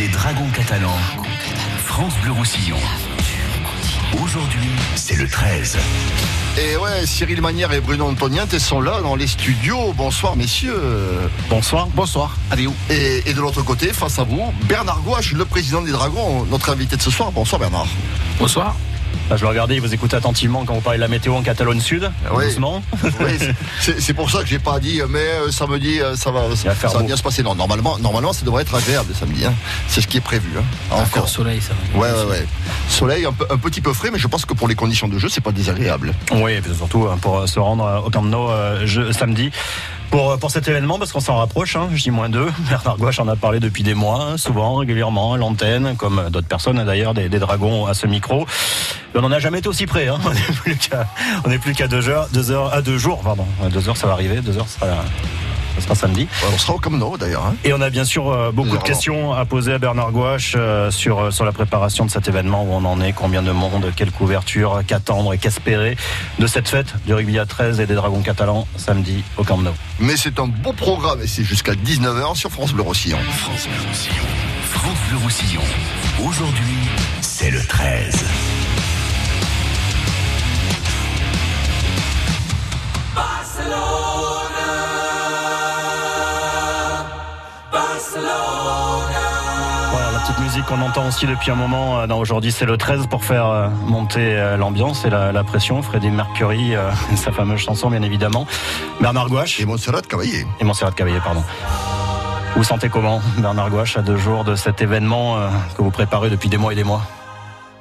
Les Dragons catalans. France Bleu Roussillon. Aujourd'hui, c'est le 13. Et ouais, Cyril Manière et Bruno Antoniente sont là dans les studios. Bonsoir messieurs. Bonsoir. Bonsoir. Allez où? Et, et de l'autre côté, face à vous, Bernard Gouache, le président des Dragons, notre invité de ce soir. Bonsoir Bernard. Bonsoir. Bah, je le regardais, vous écoutez attentivement quand vous parlez de la météo en Catalogne Sud, Oui. doucement. Oui, c'est pour ça que j'ai pas dit, mais euh, samedi, euh, ça va, ça, va faire va bien se passer. Non, normalement, normalement, ça devrait être agréable samedi. hein. C'est ce qui est prévu. Hein. Encore. soleil, ça va. Ouais, ouais, ouais. Soleil un, peu- un petit peu frais, mais je pense que pour les conditions de jeu, c'est pas désagréable. Oui, et puis surtout euh, pour euh, se rendre euh, au Camp Nou euh, samedi. Pour, euh, pour cet événement, parce qu'on s'en rapproche, hein, je dis moins deux. Bernard Gouache en a parlé depuis des mois, hein, souvent, régulièrement, à l'antenne, comme euh, d'autres personnes d'ailleurs, des, des dragons à ce micro. On n'en a jamais été aussi près. Hein. On n'est plus qu'à deux heures, deux heures, à deux jours, pardon. Deux heures, ça va arriver. Deux heures, ça sera, ça sera samedi. Ouais, on sera au Camp Nou d'ailleurs. hein. Et on a bien sûr euh, beaucoup de questions à poser à Bernard Gouache euh, sur, euh, sur la préparation de cet événement, où on en est, combien de monde, quelle couverture, qu'attendre et qu'espérer de cette fête du rugby à 13 et des Dragons catalans samedi au Camp Nou. Mais c'est un beau programme et c'est jusqu'à 19h sur France Bleu Roussillon. France Bleu Roussillon. France Bleu Roussillon. Aujourd'hui, c'est le 13. Voilà, la petite musique qu'on entend aussi depuis un moment euh, Aujourd'hui c'est le 13 pour faire euh, monter euh, l'ambiance et la, la pression. Freddie Mercury, euh, sa fameuse chanson bien évidemment. Bernard Gouache Et Montserrat Cavalier. et Montserrat Cavalier, pardon. Vous sentez comment, Bernard Gouache, à deux jours de cet événement euh, que vous préparez depuis des mois et des mois?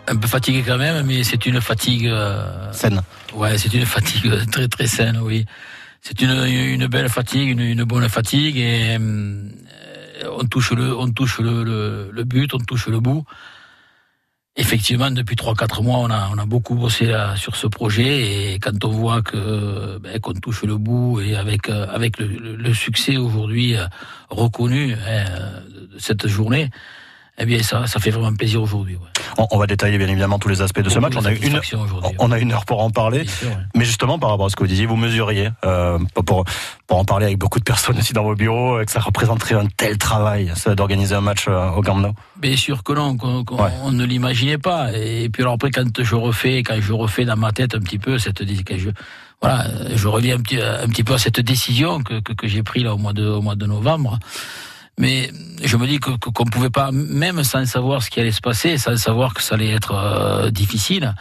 Un peu fatigué quand même, mais c'est une fatigue. euh, Scène. Ouais, c'est une fatigue très très saine, oui. C'est une, une belle fatigue, une, une bonne fatigue, et euh, on touche le, on touche le, le, but, on touche le bout. Effectivement, depuis 3-4 mois, on a, on a beaucoup bossé là, sur ce projet, et quand on voit que ben, qu'on touche le bout et avec euh, avec le succès aujourd'hui euh, reconnu hein, de cette journée, eh bien ça, ça fait vraiment plaisir aujourd'hui. Ouais. On, on va détailler bien évidemment tous les aspects de ce match. On a une, satisfaction aujourd'hui, on a une heure pour en parler. Bien sûr, ouais. Mais justement, par rapport à ce que vous disiez, vous mesuriez, euh, pour, pour en parler avec beaucoup de personnes aussi dans vos bureaux, euh, que ça représenterait un tel travail, ça, d'organiser un match euh, au Camp Nou. Bien sûr que non, qu'on, qu'on- Ouais. on ne l'imaginait pas. Et puis alors après, quand je refais, quand je refais dans ma tête un petit peu cette, dé- quand je, voilà, je reviens un petit, un petit peu à cette décision que, que, que j'ai prise là au mois de, au mois de novembre. Mais je me dis que, que- qu'on pouvait pas, même sans savoir ce qui allait se passer, sans savoir que ça allait être euh, difficile,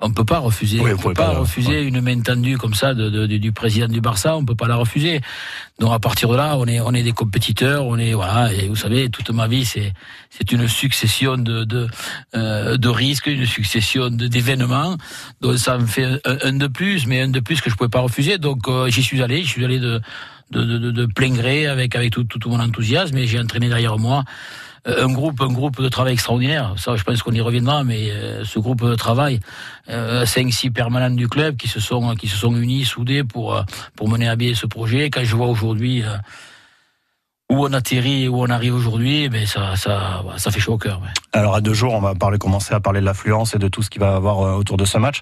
on peut pas refuser. Oui, on peut pas, pas, refuser une main tendue comme ça de, de- du président du Barça. On peut pas la refuser. Donc à partir de là, on est on est des compétiteurs. On est voilà. Et vous savez, toute ma vie, c'est c'est une succession de de, euh, de risques, une succession d'événements. Donc ça me fait un, un de plus, mais un de plus que je pouvais pas refuser. Donc euh, j'y suis allé. J'y suis allé de de, plein gré avec avec tout, tout, mon enthousiasme. Et j'ai entraîné derrière moi euh, un groupe un groupe de travail extraordinaire. Ça, je pense qu'on y reviendra. Mais euh, ce groupe de travail, euh, cinq six permanents du club qui se sont qui se sont unis, soudés pour euh, pour mener à bien ce projet. Quand je vois aujourd'hui où on atterrit où on arrive aujourd'hui, ben ça, ça, ça fait chaud au cœur. Alors à deux jours, on va parler, commencer à parler de l'affluence et de tout ce qui va avoir autour de ce match.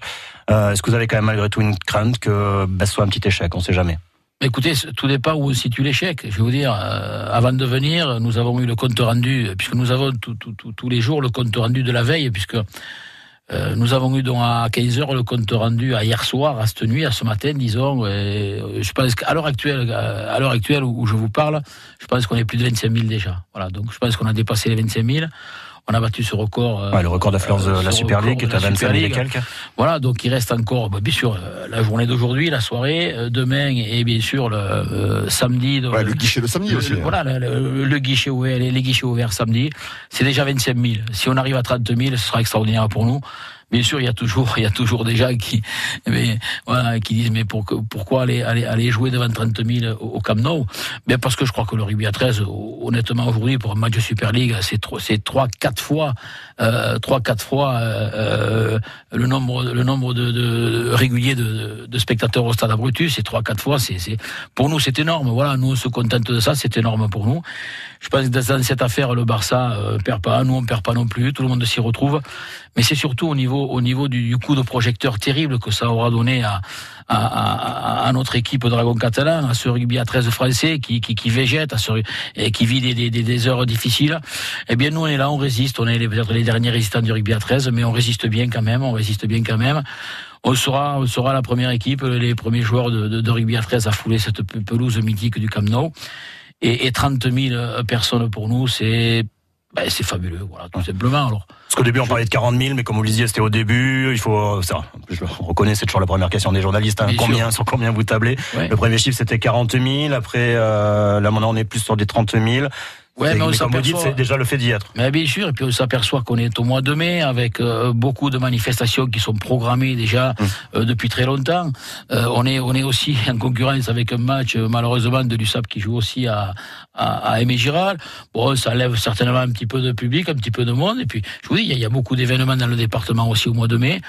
Est-ce que vous avez quand même malgré tout une crainte que ben, ce soit un petit échec? On sait jamais. Écoutez, tout dépend où on situe l'échec. Je vais vous dire, euh, avant de venir, nous avons eu le compte rendu, puisque nous avons tout- tout- tout- tous les jours le compte rendu de la veille, puisque euh, nous avons eu donc à 15 heures le compte rendu à hier soir, à cette nuit, à ce matin, disons. euh, je pense qu'à l'heure actuelle, euh, à l'heure actuelle où je vous parle, je pense qu'on est plus de 25 000 déjà. Voilà, donc je pense qu'on a dépassé les 25 000. On a battu ce record. euh, Ouais, le record d'affluence de euh, la ce Super League record est de à la 25 000 et quelques. Voilà, donc il reste encore, bah, bien sûr, euh, la journée d'aujourd'hui, la soirée, demain et bien sûr le euh, samedi. donc, Ouais, le guichet le samedi le- aussi. le- hein. voilà, le, le- le guichet ouvert, les, les guichets ouverts samedi, c'est déjà 25 000. Si on arrive à 30 000, ce sera extraordinaire pour nous. Bien sûr, il y a toujours, il y a toujours des gens qui, mais, voilà, qui disent mais pour, pourquoi aller, aller, aller jouer devant 30 000 au, Camp Nou? Bien parce que je crois que le rugby à 13, honnêtement aujourd'hui pour un match de Super League, c'est trois, c'est trois, quatre fois, euh, trois, quatre fois euh, euh, le nombre, le nombre de, de de, de spectateurs au Stade Abrutus, c'est trois, quatre fois. C'est, c'est pour nous c'est énorme. Voilà, nous on se contente de ça, c'est énorme pour nous. Je pense que dans cette affaire, le Barça euh, perd pas, nous on perd pas non plus, tout le monde s'y retrouve. Mais c'est surtout au niveau au niveau du, du coup de projecteur terrible que ça aura donné à, à, à, notre équipe Dragon Catalan, à ce rugby à 13 français qui, qui, qui végète, à ce, et qui vit des, des, des, heures difficiles, eh bien nous on est là, on résiste, on est peut-être les derniers résistants du rugby à 13, mais on résiste bien quand même, on résiste bien quand même. On sera, on sera la première équipe, les premiers joueurs de, de, de rugby à 13 à fouler cette pelouse mythique du Camp Nou. Et, et 30 000 personnes pour nous, c'est ben, c'est fabuleux, voilà, tout simplement. Alors. Parce qu'au début, on parlait de 40 000, mais comme vous le disiez, c'était au début. Il faut, ça, je reconnais, c'est toujours la première question des journalistes. Hein, combien, sur combien vous tablez? Le premier chiffre, c'était 40 000. Après, euh, là, maintenant, on est plus sur des 30 000. Ouais, mais, comme vous dites, c'est déjà le fait d'y être. Mais bien sûr, et puis on s'aperçoit qu'on est au mois de mai avec euh, beaucoup de manifestations qui sont programmées déjà hum. euh, depuis très longtemps. Euh, on est on est aussi en concurrence avec un match malheureusement de l'USAP qui joue aussi à à, à Aimé Giral. Bon, ça lève certainement un petit peu de public, un petit peu de monde. Et puis je vous dis, il y a, il y a beaucoup d'événements dans le département aussi au mois de mai.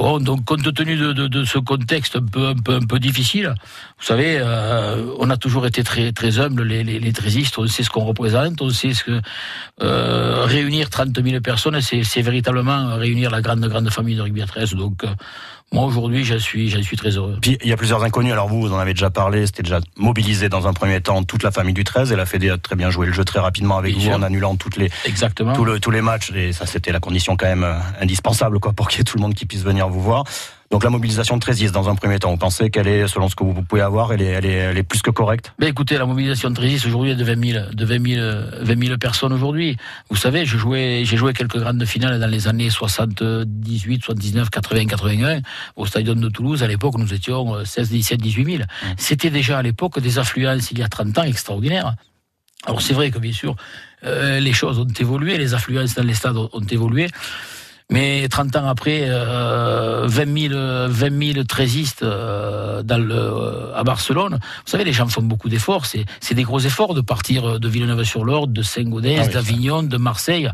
Bon, donc compte tenu de, ce contexte un peu, un peu, un peu difficile, vous savez, euh, on a toujours été très, très humbles, les, les, trésistes, on sait ce qu'on représente, on sait ce que euh, réunir 30 000 personnes, c'est véritablement réunir la grande, grande famille de rugby à 13. Donc, euh, moi aujourd'hui, je suis, je suis très heureux. Puis il y a plusieurs inconnus. Alors vous, vous en avez déjà parlé. C'était déjà mobilisé dans un premier temps toute la famille du 13 et la Fédé a très bien joué le jeu très rapidement avec vous en annulant toutes les, exactement, le, tous les matchs. Et ça, c'était la condition quand même euh, indispensable, quoi, pour qu'il y ait tout le monde qui puisse venir vous voir. Donc la mobilisation de Trésis dans un premier temps, vous pensez qu'elle est, selon ce que vous pouvez avoir, elle est, elle est, elle est plus que correcte? Ben écoutez, la mobilisation de Trésis aujourd'hui est de 20 000, de 20 000, 20 000 personnes aujourd'hui. Vous savez, j'ai joué quelques grandes finales dans les années 78, 79, 80, 81 au Stadium de Toulouse. À l'époque, nous étions 16, 17, 18 000. C'était déjà à l'époque des affluences il y a 30 ans extraordinaires. Alors c'est vrai que bien sûr, euh, les choses ont évolué, les affluences dans les stades ont évolué. Mais 30 ans après, euh, 20 000, 20 000 trésistes euh, dans le, euh, à Barcelone. Vous savez, les gens font beaucoup d'efforts. C'est, c'est des gros efforts de partir de Villeneuve-sur-L'Orne, de Saint-Gaudens, ah d'Avignon, de Marseille.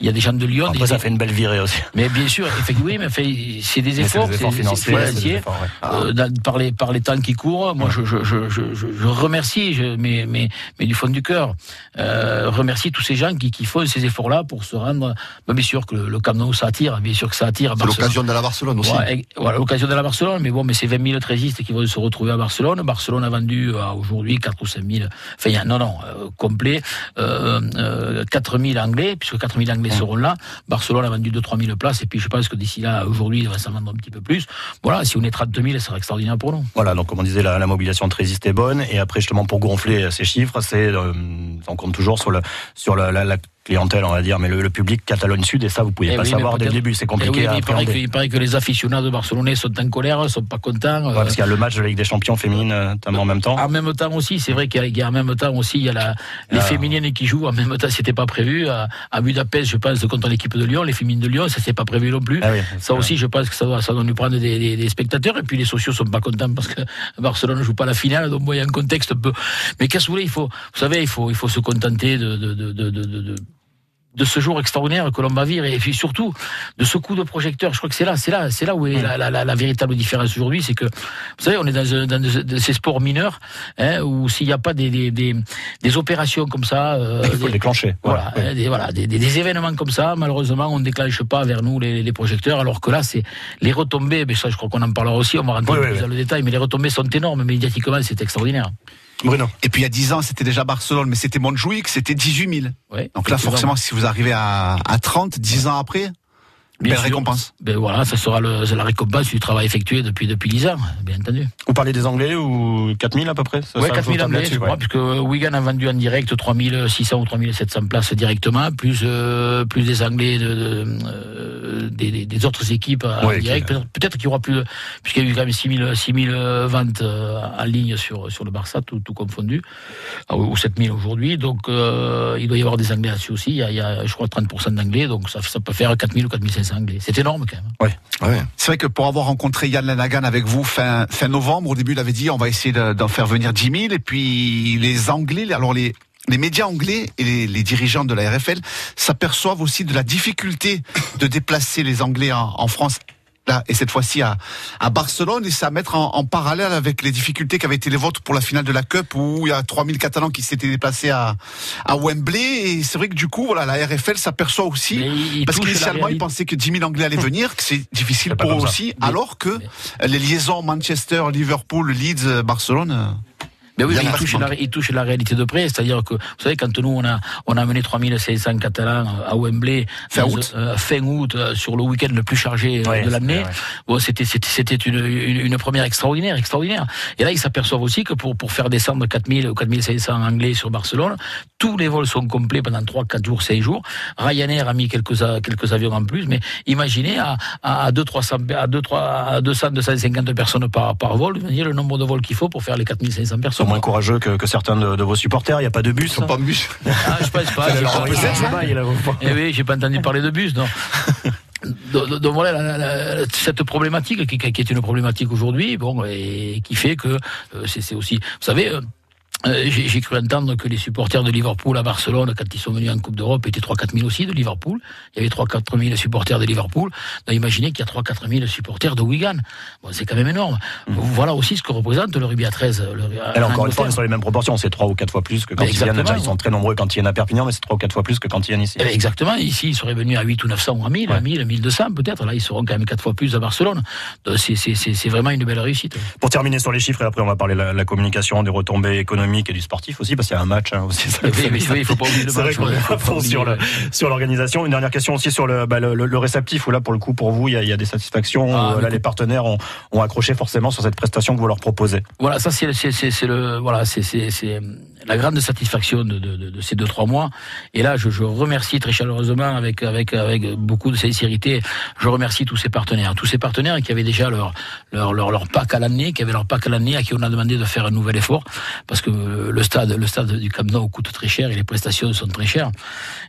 Il y a des gens de Lyon. Après, ça fait une belle virée aussi. Mais bien sûr, effectivement, oui, mais fait, c'est des efforts, c'est, des efforts financiers, c'est euh, par les par les temps qui courent. Moi, je, je, je, je, je remercie, mais, mais, mais du fond du cœur, euh, remercie tous ces gens qui, qui font ces efforts-là pour se rendre. bien sûr que le, le Camp Nou, ça attire, bien sûr que ça attire. C'est l'occasion de la Barcelone aussi. voilà, l'occasion de la Barcelone, mais bon, mais c'est 20 000 trésistes qui vont se retrouver à Barcelone. Barcelone a vendu euh, aujourd'hui 4 ou 5 000, enfin, non, non, euh, complet, euh, euh, 4 000 Anglais, puisque 4 000 Anglais seront là. Barcelone a vendu 2-3 000 places, et puis je pense que d'ici là, aujourd'hui, il va s'en vendre un petit peu plus. Voilà, si on est 32 000, ça sera extraordinaire pour nous. Voilà, donc comme on disait, la, la mobilisation de trésistes est bonne, et après, justement, pour gonfler ces chiffres, c'est, euh, on compte toujours sur, le, sur la, la, la clientèle, on va dire, mais le, le public Catalogne Sud, et ça, vous pouviez Eh pas oui, savoir dès le début, c'est Eh compliqué oui, à mais il, paraît que, il paraît que les aficionados barcelonais sont en colère, sont pas contents. Ouais, euh, parce qu'il y a le match de la Ligue des Champions féminine, euh, notamment en même temps. En même temps aussi, c'est vrai qu'il y a- en même temps aussi, il y a la, les Ah. féminines qui jouent en même temps, c'était pas prévu. À, à Budapest, je pense, contre l'équipe de Lyon, les féminines de Lyon, ça c'est pas prévu non plus. Ah oui, Ça aussi, je pense que ça doit, ça doit nous prendre des, des, des spectateurs. Et puis les sociaux sont pas contents parce que Barcelone ne joue pas la finale. Donc, bon, il y a un contexte un peu. Mais qu'est-ce que vous voulez Il faut, vous savez, il faut, il faut se contenter de, de, de, de, de, ce jour extraordinaire que l'on va vivre et puis surtout de ce coup de projecteur. Je crois que c'est là, c'est là, c'est là où est la, la, la, la véritable différence aujourd'hui, c'est que vous savez, on est dans, un- dans de, de ces sports mineurs hein, où s'il n'y a pas des, des, des, des opérations comme ça, euh, Il faut le déclencher. voilà, hein, des, voilà des, événements comme ça, malheureusement, on ne déclenche pas vers nous les, les projecteurs, alors que là, c'est les retombées, mais ça, je crois qu'on en parlera aussi, on va rentrer plus dans le détail, mais les retombées sont énormes, médiatiquement, c'est extraordinaire. Bruno. Et puis il y a 10 ans, c'était déjà Barcelone, mais c'était Montjuic, c'était 18 000. Ouais, Donc là, forcément, si vous arrivez à, à 30, 10 ans après, Bien belle sûr. récompense. Ben voilà, ça sera le, la récompense du travail effectué depuis, depuis 10 ans, bien entendu. Vous parlez des Anglais ou 4000 à peu près? Ça, 4000 faut anglais, je crois, ouais. puisque Wigan a vendu en direct 3600 ou 3700 places directement, plus euh, plus des Anglais de, de, euh, des, des- autres équipes en Ouais, direct. Peut-être, qu'il y aura plus, puisqu'il y a eu quand même 6000 6000 ventes euh, en ligne sur sur le Barça, tout, tout confondu, Ah, ou 7000 aujourd'hui. Donc euh, il doit y avoir des Anglais là-dessus aussi. Il y a, il y a je crois 30% d'Anglais, donc ça, ça peut faire 4000 ou 4500 C'est énorme quand même. Ouais. C'est vrai que pour avoir rencontré Yann Lanagan avec vous fin, fin novembre, au début, il avait dit on va essayer de- d'en faire venir 10 000. Et puis les Anglais, alors les, les médias anglais et les, les dirigeants de la RFL s'aperçoivent aussi de la difficulté de déplacer les Anglais en, en France là, et cette fois-ci à, à Barcelone, et c'est à mettre en, en parallèle avec les difficultés qu'avaient été les vôtres pour la finale de la Cup, où il y a 3000 Catalans qui s'étaient déplacés à, à Wembley, et c'est vrai que du coup, voilà, la RFL s'aperçoit aussi, Mais il- il parce qu'initialement, ils pensaient que 10 000 Anglais allaient venir, que c'est difficile pour eux ça. aussi, alors que les liaisons Manchester, Liverpool, Leeds, euh, Barcelone, euh, Mais oui, Il mais touche, la, manquent. il touche la réalité de près. C'est-à-dire que, vous savez, quand nous, on a, on a amené 3500 Catalans à Wembley, Fin août. euh, fin août, euh, sur le week-end le plus chargé euh, Ouais, de l'année, bon, c'était, c'était, une, une, une première extraordinaire, extraordinaire. Et là, ils s'aperçoivent aussi que pour, pour faire descendre 4000 ou 4500 Anglais sur Barcelone, tous les vols sont complets pendant 3, 4 jours, 6 jours. Ryanair a mis quelques, quelques avions en plus, mais imaginez à, à, à 2, 300, à 2, 3, à 200, 250 personnes par, par vol, imaginez le nombre de vols qu'il faut pour faire les 4500 Ils personnes. Moins courageux que, que certains de, de vos supporters. Il n'y a pas de bus. Ils sont pas en bus. Ah, je pense pas. Eh oui, j'ai pas entendu parler de bus, non. Donc, voilà la- la- la- cette problématique qui, qui est une problématique aujourd'hui, bon, et qui fait que euh, c'est c'est aussi, vous savez. Euh, J'ai cru entendre que les supporters de Liverpool à Barcelone, quand ils sont venus en Coupe d'Europe, étaient 3-4 000 aussi de Liverpool. Il y avait 3-4 000 supporters de Liverpool. Donc imaginez qu'il y a 3-4 000 supporters de Wigan. Bon, c'est quand même énorme. Voilà aussi ce que représente le rugby à 13. Le, en encore une fois, est sur les mêmes proportions. C'est trois ou quatre fois plus que quand ils viennent. Déjà, ils sont très nombreux quand ils viennent à Perpignan, mais c'est trois ou quatre fois plus que quand ils viennent ici. Eh ben, Exactement. Ici, ils seraient venus à 8 ou 900 ou à 1000, à Ouais. 1000, 1200 peut-être. Là, ils seront quand même quatre fois plus à Barcelone. C'est vraiment une belle réussite. Pour terminer sur les chiffres, et après on va parler de la, la communication, des retombées économiques et du sportif aussi, parce qu'il y a un match hein, aussi. ça- oui, oui, oui, il faut pas oublier le vrai match, pas fond oublier, sur le- sur l'organisation. Une dernière question aussi sur le, bah, le, réceptif, où là, pour le coup, pour vous, il y a, il y a des satisfactions. Ah, mais là, les partenaires ont, ont accroché forcément sur cette prestation que vous leur proposez. Voilà, ça c'est c'est c'est c'est le voilà c'est c'est c'est la grande satisfaction de, de, de, de ces deux trois mois. Et là, je, je remercie très chaleureusement avec avec avec beaucoup de sincérité. Je remercie tous ces partenaires, tous ces partenaires qui avaient déjà leur leur leur, leur pack à l'année, qui avaient leur pack à l'année, à qui on a demandé de faire un nouvel effort parce que le stade du Camp coûte très cher et les prestations sont très chères.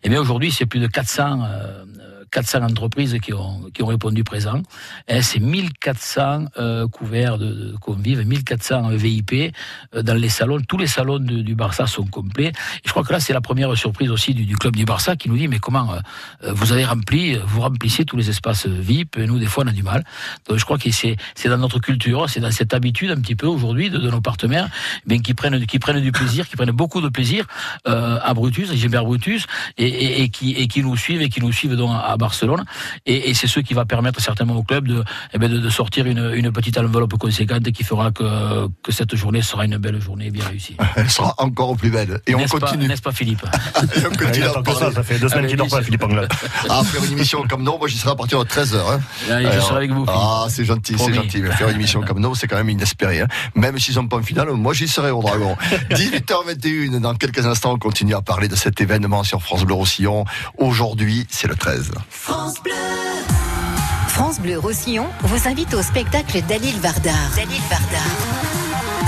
Et bien aujourd'hui, c'est plus de 400 euh, 400 entreprises qui ont, qui ont répondu présent. Et C'est 1400 euh, couverts de, convives, 1400 VIP dans les salons. Tous les salons de- du Barça sont complets. Et je crois que là, c'est la première surprise aussi du, du club du Barça qui nous dit, mais comment euh, euh, vous avez rempli, euh, vous remplissez tous les espaces euh, VIP, et nous, des fois, on a du mal. Donc je crois que c'est c'est dans notre culture, c'est dans cette habitude un petit peu aujourd'hui de, de nos partenaires, bien qui prennent, qui prennent du plaisir, qui prennent beaucoup de plaisir euh, à Brutus, à Gilbert Brutus, et, et, et qui, et qui nous suivent et qui nous suivent donc à Barcelone. Et, et c'est ce qui va permettre certainement au club de, eh ben, de, de sortir une, une petite enveloppe conséquente qui fera que, que cette journée sera une belle journée bien réussie. Elle sera encore plus belle. Et on pas- continue. N'est-ce pas, Philippe Et on continue Il à attend que ça, ça fait deux semaines qu'il dort pas. Philippe Anglade. Ah, faire une émission comme nous, moi j'y serai à partir de 13h. Hein. Je serai avec vous. Philippe. Ah, c'est gentil, c'est gentil. Mais faire une émission comme nous, c'est quand même inespéré. Hein. Même s'ils sont pas en finale, moi j'y serai au Dragon. 18h21, dans quelques instants, on continue à parler de cet événement sur France Bleu Roussillon. Aujourd'hui, c'est le 13. France Bleu Roussillon vous invite au spectacle d'Alil Vardar. Dalil Vardar.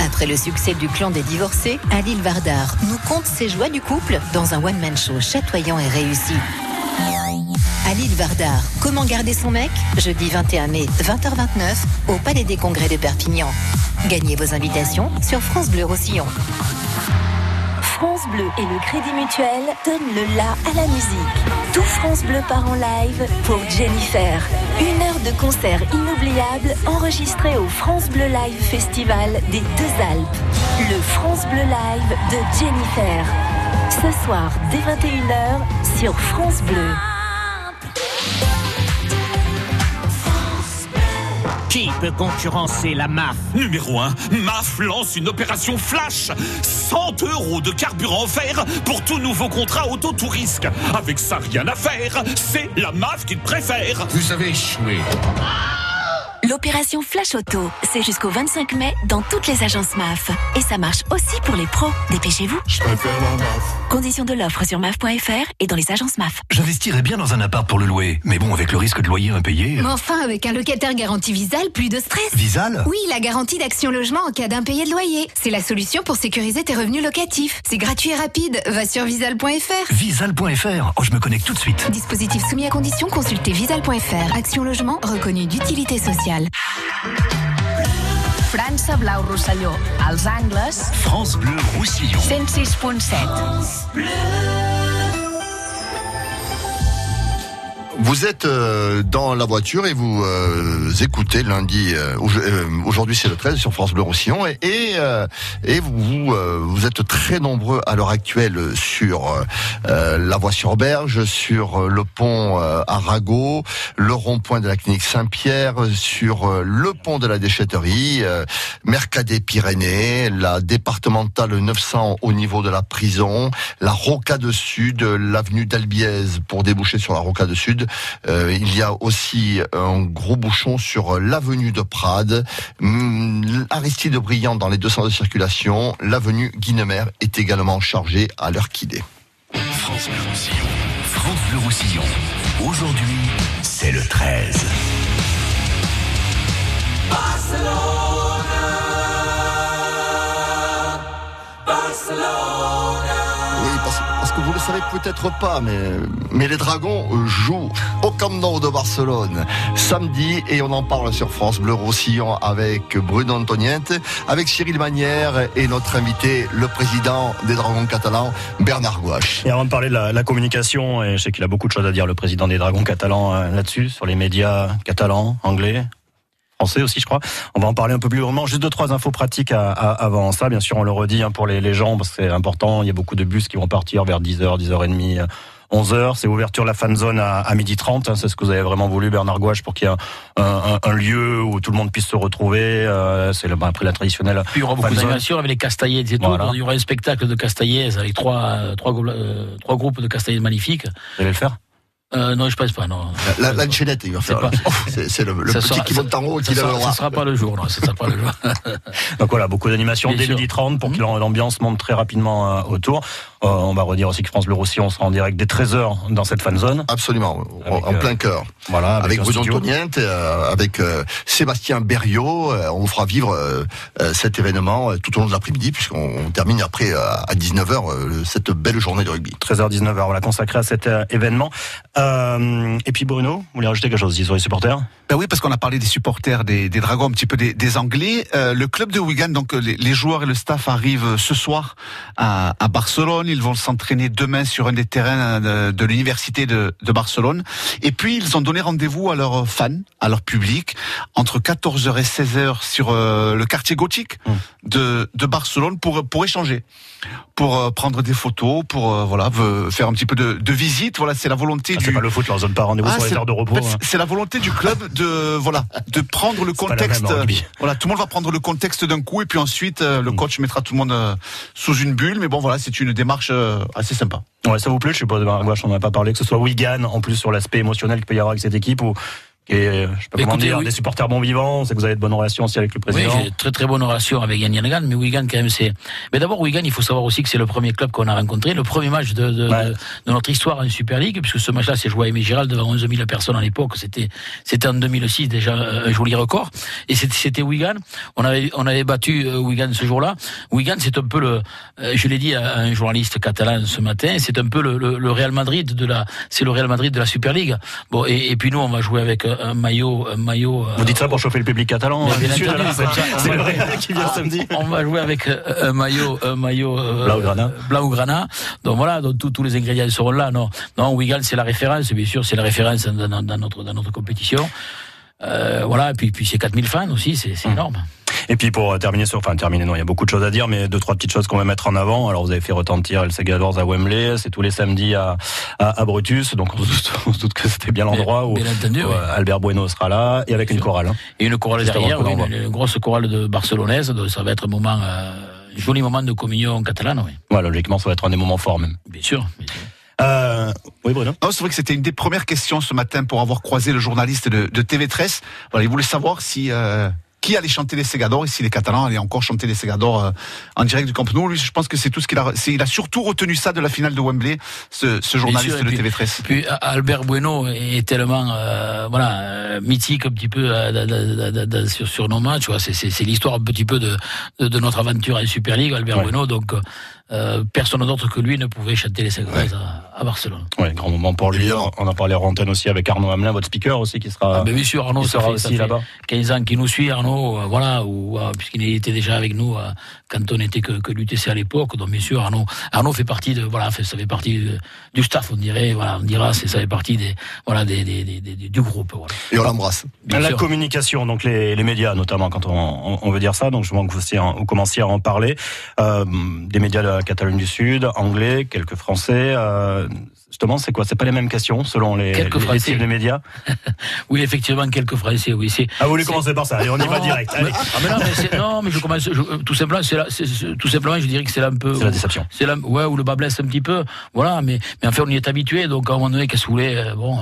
Après le succès du clan des divorcés, Alil Vardar nous conte ses joies du couple dans un one-man show chatoyant et réussi. Alil Vardar, comment garder son mec? Jeudi 21 mai, 20h29, au Palais des Congrès de Perpignan. Gagnez vos invitations sur France Bleu Roussillon. France Bleu et le Crédit Mutuel donnent le la à la musique. Tout France Bleu part en live pour Jennifer. Une heure de concert inoubliable enregistré au France Bleu Live Festival des Deux Alpes. Le France Bleu Live de Jennifer. Ce soir, dès 21h, sur France Bleu. Qui peut concurrencer la MAF? Numéro 1, MAF lance une opération flash 100 euros de carburant offert pour tout nouveau contrat auto tout risque. Avec ça, rien à faire. C'est la MAF qui te préfère. Vous avez échoué. L'opération Flash Auto, c'est jusqu'au 25 mai dans toutes les agences MAF. Et ça marche aussi pour les pros. Dépêchez-vous. Je préfère la MAF. Conditions de l'offre sur MAF.fr et dans les agences MAF. J'investirais bien dans un appart pour le louer. Mais bon, avec le risque de loyer impayé. Mais enfin, avec un locataire garanti Visal, plus de stress. Visal Oui, la garantie d'action logement en cas d'impayé de loyer. C'est la solution pour sécuriser tes revenus locatifs. C'est gratuit et rapide. Va sur visal.fr. Visal.fr. Oh, je me connecte tout de suite. Dispositif soumis à condition, consultez visal.fr. Action logement reconnu d'utilité sociale. França Blau Rosselló, als angles, France Bleu Roussillon. 106.7. Vous êtes euh, dans la voiture et vous euh, écoutez lundi. euh, au- Aujourd'hui, c'est le 13 sur France Bleu Roussillon et et, et vous vous, vous êtes très nombreux à l'heure actuelle sur la voie sur Berge, sur le pont Arago, le rond-point de la clinique Saint-Pierre, sur le pont de la déchetterie, euh, Mercadet Pyrénées, la départementale 900 au niveau de la prison, la Rocade Sud, l'avenue d'Albiez pour déboucher sur la Rocade Sud. Euh, il y a aussi un gros bouchon sur l'avenue de Prades, Hum, Aristide Briand dans les deux sens de circulation. L'avenue Guinemer est également chargée à l'heure qu'il est. France Bleu Roussillon. France Bleu Roussillon. Aujourd'hui, c'est le 13. Oui, parce, parce vous le savez peut-être pas, mais, mais les Dragons jouent au Camp de Barcelone samedi et on en parle sur France Bleu Roussillon avec Bruno Antoniente, avec Cyril Manière et notre invité, le président des Dragons catalans, Bernard Gouache. Et avant de parler de la, communication, je sais qu'il a beaucoup de choses à dire, le président des Dragons catalans euh, là-dessus, sur les médias catalans, anglais, français aussi, je crois. On va en parler un peu plus longuement. Juste deux, trois infos pratiques à- à- avant ça. Bien sûr, on le redit hein, pour les, les gens, parce que c'est important. Il y a beaucoup de bus qui vont partir vers 10h, 10h30. 11h, c'est ouverture de la fan zone à, à midi 30. hein, c'est ce que vous avez vraiment voulu, Bernard Gouache, pour qu'il y ait un, un- un lieu où tout le monde puisse se retrouver. Euh, c'est bah, après la traditionnelle. Puis il y aura beaucoup d'animations avec les Castaillaises et tout. Voilà. Il y aura un spectacle de Castaillaises avec trois, euh, trois, euh, trois groupes de Castaillaises magnifiques. Vous allez le faire? Euh, non, je pense pas, non. La, la chaînette, il va faire. pas- C'est le, le petit sera- qui monte en haut Ça qui lève le bras. ça sera pas le jour, non, ça sera pas le jour. Donc voilà, beaucoup d'animations dès sûr. midi 30 pour que l'ambiance monte très rapidement euh, autour. Euh, on va redire aussi que France Bleu Roussillon sera en direct dès 13h dans cette fan zone. Absolument, en- Avec, en euh, plein cœur. Voilà, Avec un Bruno euh, avec euh, Sébastien Berriot, euh, on vous fera vivre cet événement euh, tout au long de l'après-midi, puisqu'on on termine après euh, à 19h cette belle journée de rugby. 13h, 19h, voilà, consacré à cet euh, événement. Euh, et puis Bruno, vous voulez rajouter quelque chose sur les supporters? Ben oui, parce qu'on a parlé des supporters des, des Dragons, un petit peu des, des Anglais. Euh, le club de Wigan, donc euh, les, les joueurs et le staff arrivent ce soir à, à Barcelone. Ils vont s'entraîner demain sur un des terrains de, de l'université de, de Barcelone. Et puis ils ont donné rendez-vous à leurs fans, à leur public, entre 14h et 16h sur euh, le quartier gothique de, de Barcelone pour pour échanger, pour euh, prendre des photos, pour euh, voilà faire un petit peu de, de visite. Voilà, c'est la volonté Ah, du C'est pas le foot, leur zone pas rendez-vous ah, sur les heures de repos. hein. C'est la volonté du club de voilà de prendre le contexte. Voilà, tout le monde va prendre le contexte d'un coup et puis ensuite euh, le coach mettra tout le monde euh, sous une bulle. Mais bon, voilà, c'est une démarche euh, assez sympa. Ouais, ça vous plaît? Je sais pas, de on n'en a pas parlé, que ce soit Wigan, en plus sur l'aspect émotionnel qu'il peut y avoir avec cette équipe, ou qui est, je sais pas comment dire, oui. des supporters bons vivants, sait que vous avez de bonnes relations aussi avec le Oui, président. j'ai très très bonne relation avec Yann Yannigan, mais Wigan quand même c'est. Mais d'abord Wigan, il faut savoir aussi que c'est le premier club qu'on a rencontré, le premier match de, de, Ouais. de, de notre histoire en Super League, puisque ce match-là s'est joué à Aimé Gérald devant 11 000 personnes à l'époque. C'était c'était en 2006 déjà euh, un joli record. Et c'était- Wigan. On avait on avait battu euh, Wigan ce jour-là. Wigan, c'est un peu le. euh, je l'ai dit à un journaliste catalan ce matin, c'est un peu le, le, le Real Madrid de la. C'est le Real Madrid de la Super League. Bon et, et puis nous on va jouer avec un un maillot un maillot. euh, Vous dites ça pour chauffer le public catalan Mais hein, bien ça, c'est- le Real qui vient samedi. On va jouer avec euh, un maillot, un maillot euh, Blaugrana. Blaugrana. Donc voilà, donc tous- les ingrédients seront là. Non, non, Wigan c'est la référence, bien sûr, c'est la référence dans, dans- dans notre dans notre compétition. Euh, voilà, et puis puis c'est 4000 fans aussi, c'est Hum. c'est énorme. Et puis pour euh, terminer sur, enfin terminer non, il y a beaucoup de choses à dire, mais deux trois petites choses qu'on va mettre en avant. Alors vous avez fait retentir El Segadors à Wembley, c'est tous les samedis à, à, à Brutus, donc on se doute, on se doute que c'était bien l'endroit où, Bien entendu, où, oui. euh, Albert Bueno sera là et avec une chorale. hein. Et une chorale derrière, oui, une, une grosse chorale de barcelonaise, donc ça va être un moment, euh, un joli moment de communion catalane, oui. Voilà, logiquement ça va être un des moments forts même. Bien sûr. bien sûr. Euh, oui Bruno. Non, c'est vrai que c'était une des premières questions ce matin pour avoir croisé le journaliste de, de TV13. Voilà, il voulait savoir si euh, qui allait chanter les Segadors et si les Catalans allaient encore chanter les Segadors euh, en direct du Camp Nou? Lui, je pense que c'est tout ce qu'il a. c'est- Il a surtout retenu ça de la finale de Wembley, ce, ce journaliste sûr, de et puis- TV13. Puis A- Albert Bueno est tellement euh, voilà euh, mythique un petit peu euh, sur, sur nos matchs. C'est c'est- c'est l'histoire un petit peu de, de, de notre aventure en Super League, Albert Ouais. Bueno. Donc euh, personne d'autre que lui ne pouvait chanter les Cinglaises à, à, Barcelone. Ouais, grand moment pour lui. On a parlé en antenne aussi avec Arnaud Hamelin, votre speaker aussi, qui sera. Ah, bien sûr, Arnaud, ça sera fait, aussi là-bas. 15 ans qu'il nous suit, Arnaud, euh, voilà, ou, euh, puisqu'il était déjà avec nous euh, quand on était que, que l'UTC à l'époque. Donc, bien sûr, Arnaud, Arnaud fait partie de, voilà, fait, ça fait partie de, du staff, on dirait, voilà, on dira, c'est, ça fait partie des, voilà, des, des, des, des du groupe, voilà. Et on l'embrasse. La sûr. communication, donc les, les, médias, notamment quand on, on, on, veut dire ça, donc je vois que vous, vous commenciez à en parler. Euh, des médias de la Catalogne du Sud, anglais, quelques français. Euh, justement, c'est quoi? C'est pas les mêmes questions selon les, quelques les, les types de médias? Oui, effectivement, quelques français. Oui, c'est. Ah, vous voulez commencer par ça Allez, on y va direct. Allez. Ah, mais non, mais non, mais je commence. Je, tout simplement, c'est la, tout simplement, je dirais que c'est là un peu. C'est la déception. C'est là, ouais, où le bas blesse un petit peu. Voilà, mais mais en fait, on y est habitué. Donc, à un moment donné, qu'est-ce que vous voulez euh, Bon,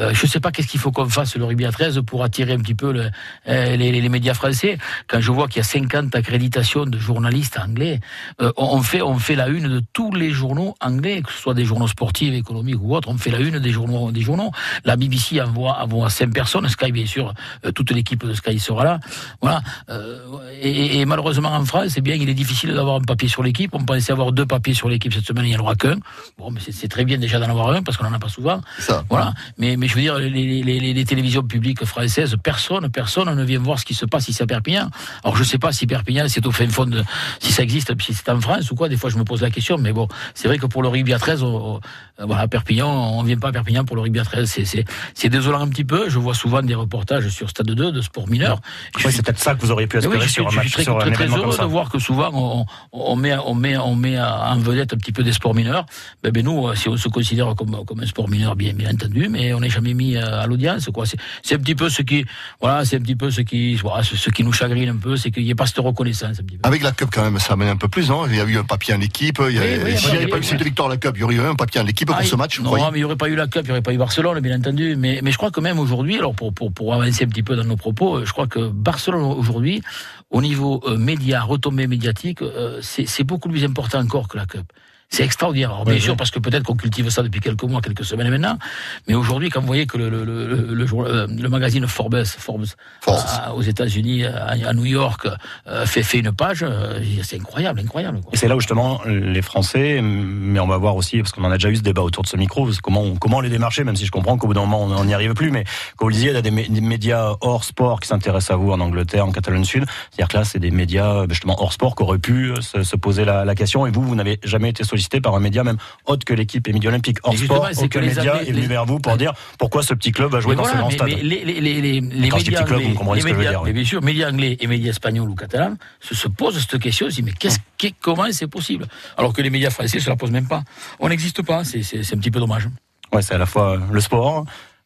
euh, je sais pas qu'est-ce qu'il faut qu'on fasse le rugby à 13 pour attirer un petit peu le, euh, les, les, médias français. Quand je vois qu'il y a 50 accréditations de journalistes anglais, euh, on fait on fait la une de tous les journaux anglais, que ce soit des journaux sportifs, économiques ou autres. On fait la une des journaux des journaux. La BBC envoie envoie cinq personnes. Sky, bien sûr, euh, toute l'équipe de Sky sera là. Voilà. Euh, et, et, malheureusement en France, c'est bien, il est difficile d'avoir un papier sur l'équipe. On pensait avoir deux papiers sur l'équipe cette semaine, il n'y en aura qu'un. Bon, mais c'est très bien déjà d'en avoir un parce qu'on en a pas souvent. Ça. Voilà. Mais mais je veux dire, les, les, les, les, télévisions publiques françaises, personne personne ne vient voir ce qui se passe ici à Perpignan. Alors je sais pas si Perpignan c'est au fin fond de si ça existe, si c'est en France ou quoi. Des fois je me pose la question, mais bon, c'est vrai que pour le rugby à 13, on, on, voilà, Perpignan, on vient pas à Perpignan pour le rugby à 13. C'est désolant un petit peu. Je vois souvent des reportages sur Stade 2 de sport mineur. Oui, c'est peut-être ça que vous auriez pu espérer oui, sur un match, je suis sur très, un très, événement très heureux comme ça. de voir que souvent on, on met on met on met en vedette un petit peu des sports mineurs. Ben, ben nous, si on se considère comme comme un sport mineur, bien bien entendu, mais on n'est jamais mis à l'audience. C'est un petit peu ce qui voilà, c'est un petit peu ce qui voilà, ce, ce qui nous chagrine un peu, c'est qu'il n'y ait pas cette reconnaissance. Un petit peu. Avec la Cup quand même, ça amène un peu plus, non? Il y a eu un papier en équipe. Il y a, Oui, oui, s'il n'y avait pas eu cette victoire à la Cup, il y aurait eu un papier en équipe pour ce match. vous Non, mais il n'y aurait pas eu la Cup, il n'y aurait pas eu Barcelone, bien entendu. Mais, mais je crois que même aujourd'hui, alors pour, pour, pour avancer un petit peu dans nos propos, euh, je crois que Barcelone aujourd'hui, au niveau euh, média, retombée médiatique, euh, c'est c'est beaucoup plus important encore que la Cup. C'est extraordinaire. Alors, bien Oui, sûr, oui. parce que peut-être qu'on cultive ça depuis quelques mois, quelques semaines maintenant. Mais aujourd'hui, quand vous voyez que le, le, le, euh, magazine Forbes, Forbes, Forbes. à- aux États-Unis, à, à New York, euh, fait, fait une page, euh, c'est incroyable, incroyable. Quoi. Et c'est là où justement les Français, mais on va voir aussi, parce qu'on en a déjà eu ce débat autour de ce micro, comment, on- comment les démarcher, même si je comprends qu'au bout d'un moment on n'y arrive plus, mais comme vous le disiez, il y a des, mé- des médias hors sport qui s'intéressent à vous en Angleterre, en Catalogne Sud. C'est-à-dire que là, c'est des médias justement hors sport qui auraient pu se, se poser la, la question, et vous, vous n'avez jamais été sollicité par un média même autre que l'équipe et Midi Olympique. Hors sport, c'est aucun que les média Anglais- est venu les- vers vous pour dire pourquoi ce petit club va jouer Mais dans ce grand stade. les, les, les, les, les Quand je dis médias petit club, anglais, vous comprenez les ce que je veux médias- dire, oui. mais bien sûr, médias anglais et médias espagnols ou catalans se, se posent cette question, se disent mais qu'est-ce, qu'est- comment c'est possible? Alors que les médias français se la posent même pas. On n'existe pas, c'est, c'est, c'est un petit peu dommage. Ouais, c'est à la fois le sport,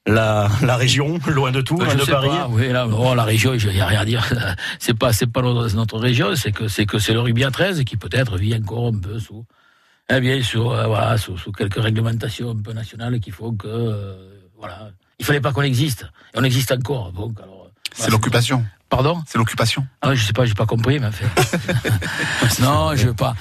la, la région, loin de tout, loin Je de Paris. pas, oui, là, oh, la région, il n'y a rien à dire. C'est pas, c'est pas notre, notre région, c'est que c'est que c'est le rugby à 13 qui peut-être vit encore un peu sous, eh bien, sous, euh, voilà, sous, sous quelques réglementations un peu nationales qui font que, euh, voilà, il fallait pas qu'on existe. Et on existe encore. Donc, alors, C'est l'occupation. Pardon? C'est l'occupation. ah, Je sais pas, j'ai pas compris, mais enfin. non, je veux pas.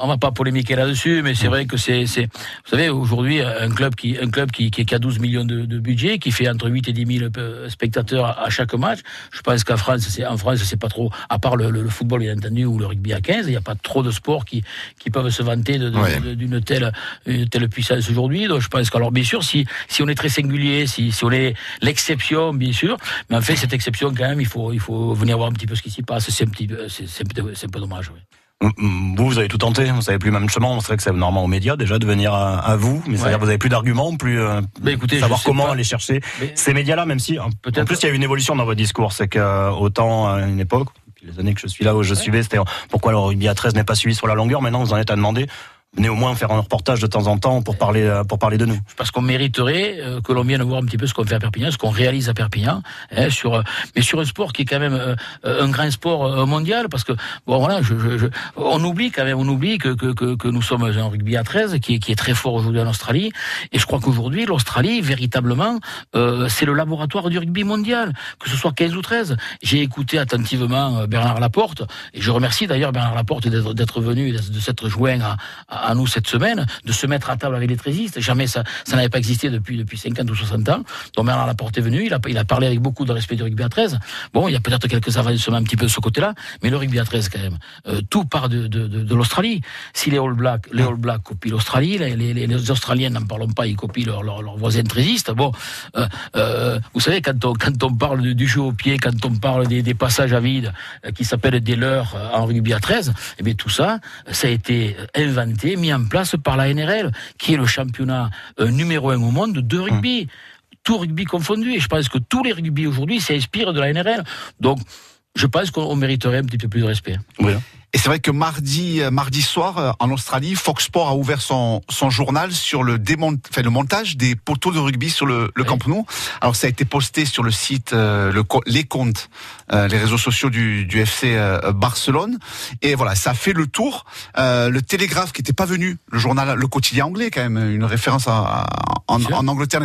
On va pas polémiquer là-dessus, mais c'est vrai que c'est, vous savez, aujourd'hui, un club qui, un club qui, qui, a 12 millions de, de budget, qui fait entre 8 et 10 000 euh, spectateurs à, à chaque match. Je pense qu'en France, c'est, en France, c'est pas trop, à part le, le, le football, bien entendu, ou le rugby à 15, il n'y a pas trop de sports qui, qui peuvent se vanter Ouais. d'une telle, une telle puissance aujourd'hui. Donc, je pense qu'alors, bien sûr, si, si on est très singulier, si, si on est l'exception, bien sûr, mais en fait, cette exception, quand même, il faut, il faut venir voir un petit peu ce qui s'y passe. C'est un petit, peu- c'est un peu dommage, oui. Vous, vous avez tout tenté, vous savez plus même chemin. C'est vrai que c'est normalement aux médias déjà de venir à, à vous, mais c'est-à-dire Ouais. vous avez plus d'arguments, plus euh, écoutez, savoir comment pas. aller chercher Mais- ces médias-là, même si en plus il y a eu une évolution dans votre discours, c'est que euh, autant à une époque, les années que je suis là où je suivais, c'était euh, pourquoi le rugby à 13 n'est pas suivi sur la longueur. Maintenant, vous en êtes à demander. Venez au moins faire un reportage de temps en temps pour parler euh, pour parler de nous. parce qu'on mériterait euh, que l'on vienne voir un petit peu ce qu'on fait à Perpignan, ce qu'on réalise à Perpignan, hein, sur, euh, mais sur un sport qui est quand même un grand sport mondial, parce que bon voilà, je, je, je- on oublie quand même, on oublie que, que, que, nous sommes un rugby à 13 qui est, qui est très fort aujourd'hui en Australie, et je crois qu'aujourd'hui l'Australie véritablement c'est le laboratoire du rugby mondial, que ce soit 15 ou 13. J'ai écouté attentivement Bernard Laporte, et je remercie d'ailleurs Bernard Laporte d'être venu, de s'être joint à, à nous cette semaine de se mettre à table avec les trésistes. Jamais ça, n'avait pas existé depuis depuis 50 ou 60 ans. Donc Bernard Laporte est venu, il a, il a parlé avec beaucoup de respect du rugby à 13. Bon, il y a peut-être quelques avancements un petit peu de ce côté-là, mais le rugby à 13 quand même, euh, tout part de, de, de, l'Australie. Si les All Blacks, les All Blacks copient l'Australie, les, les, Australiens n'en parlons pas, ils copient leurs leur, leur voisins trésistes. Bon, euh, euh, vous savez quand on quand on parle du jeu au pied, quand on parle des, des passages à vide qui s'appellent des leurs en rugby à 13, eh bien tout ça, ça a été inventé, mis en place par la NRL, qui est le championnat euh, numéro un au monde de rugby. Tout rugby confondu. Et je pense que tous les rugby aujourd'hui s'inspirent de la NRL. Donc, je pense qu'on mériterait un petit peu plus de respect. Oui. Et c'est vrai que mardi, euh, mardi soir, euh, en Australie, Fox Sport a ouvert son, son journal sur le, démont, enfin, le montage des poteaux de rugby sur le, le Camp Nou. Alors ça a été posté sur le site, euh, le, les comptes, euh, les réseaux sociaux du, du FC euh, Barcelone. Et voilà, ça a fait le tour. Euh, le Télégraphe qui n'était pas venu, le journal, le quotidien anglais quand même, une référence à- à- en, en Angleterre,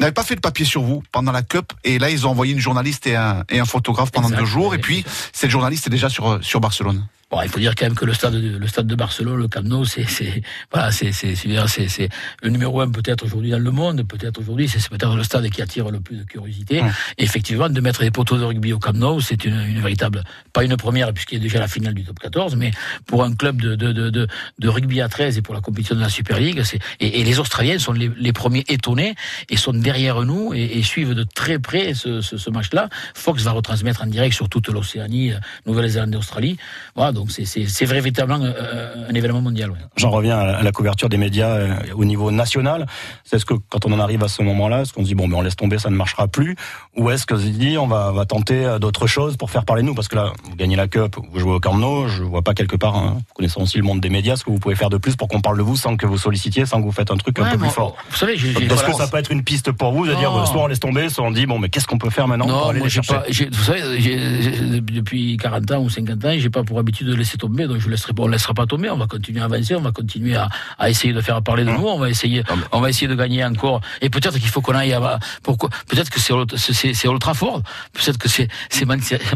n'avait pas fait de papier sur vous pendant la Cup. Et là, ils ont envoyé une journaliste et un, et un photographe pendant deux jours. Et puis, cette journaliste est déjà sur, sur Barcelone. Bon, il faut dire quand même que le stade, de, le stade de Barcelone, le Camp Nou, c'est, c'est, voilà, c'est, c'est, c'est, le numéro un peut-être aujourd'hui dans le monde, peut-être aujourd'hui, c'est, peut-être le stade qui attire le plus de curiosité. Effectivement, de mettre des poteaux de rugby au Camp Nou, c'est une, véritable, pas une première puisqu'il y a déjà la finale du top 14, mais pour un club de, rugby à 13 et pour la compétition de la Super League, et, les Australiens sont les, premiers étonnés et sont derrière nous et, suivent de très près ce, match-là. Fox va retransmettre en direct sur toute l'Océanie, euh, Nouvelle-Zélande et Australie. Voilà, donc c'est, véritablement euh, un événement mondial. J'en reviens à la- couverture des médias euh, au niveau national. C'est ce que quand on en arrive à ce moment-là, est-ce qu'on se dit bon, mais on laisse tomber, ça ne marchera plus, ou est-ce que se dit on va, tenter euh, choses pour faire parler de nous Parce que là, vous gagnez la Cup, vous jouez au Camp Nou, je vois pas quelque part, hein, connaissant aussi le monde des médias, ce que vous pouvez faire de plus pour qu'on parle de vous sans que vous sollicitiez, sans que vous faites un truc un peu plus fort. Vous savez, j'ai, Est-ce que ça peut être une piste pour vous de dire soit on laisse tomber, soit on dit bon, mais qu'est-ce qu'on peut faire maintenant pour Non, aller moi les j'ai chercher pas. Vous savez, depuis 40 ans ou 50 ans, j'ai pas pour habitude de laisser tomber, donc je laisserai on laissera pas tomber. On va continuer à avancer, on va continuer à, à essayer de faire parler de nous. On va essayer, on va essayer de gagner encore. Et peut-être qu'il faut qu'on aille à. Pourquoi Peut-être que c'est Old- c'est c'est Old Trafford. Peut-être que c'est c'est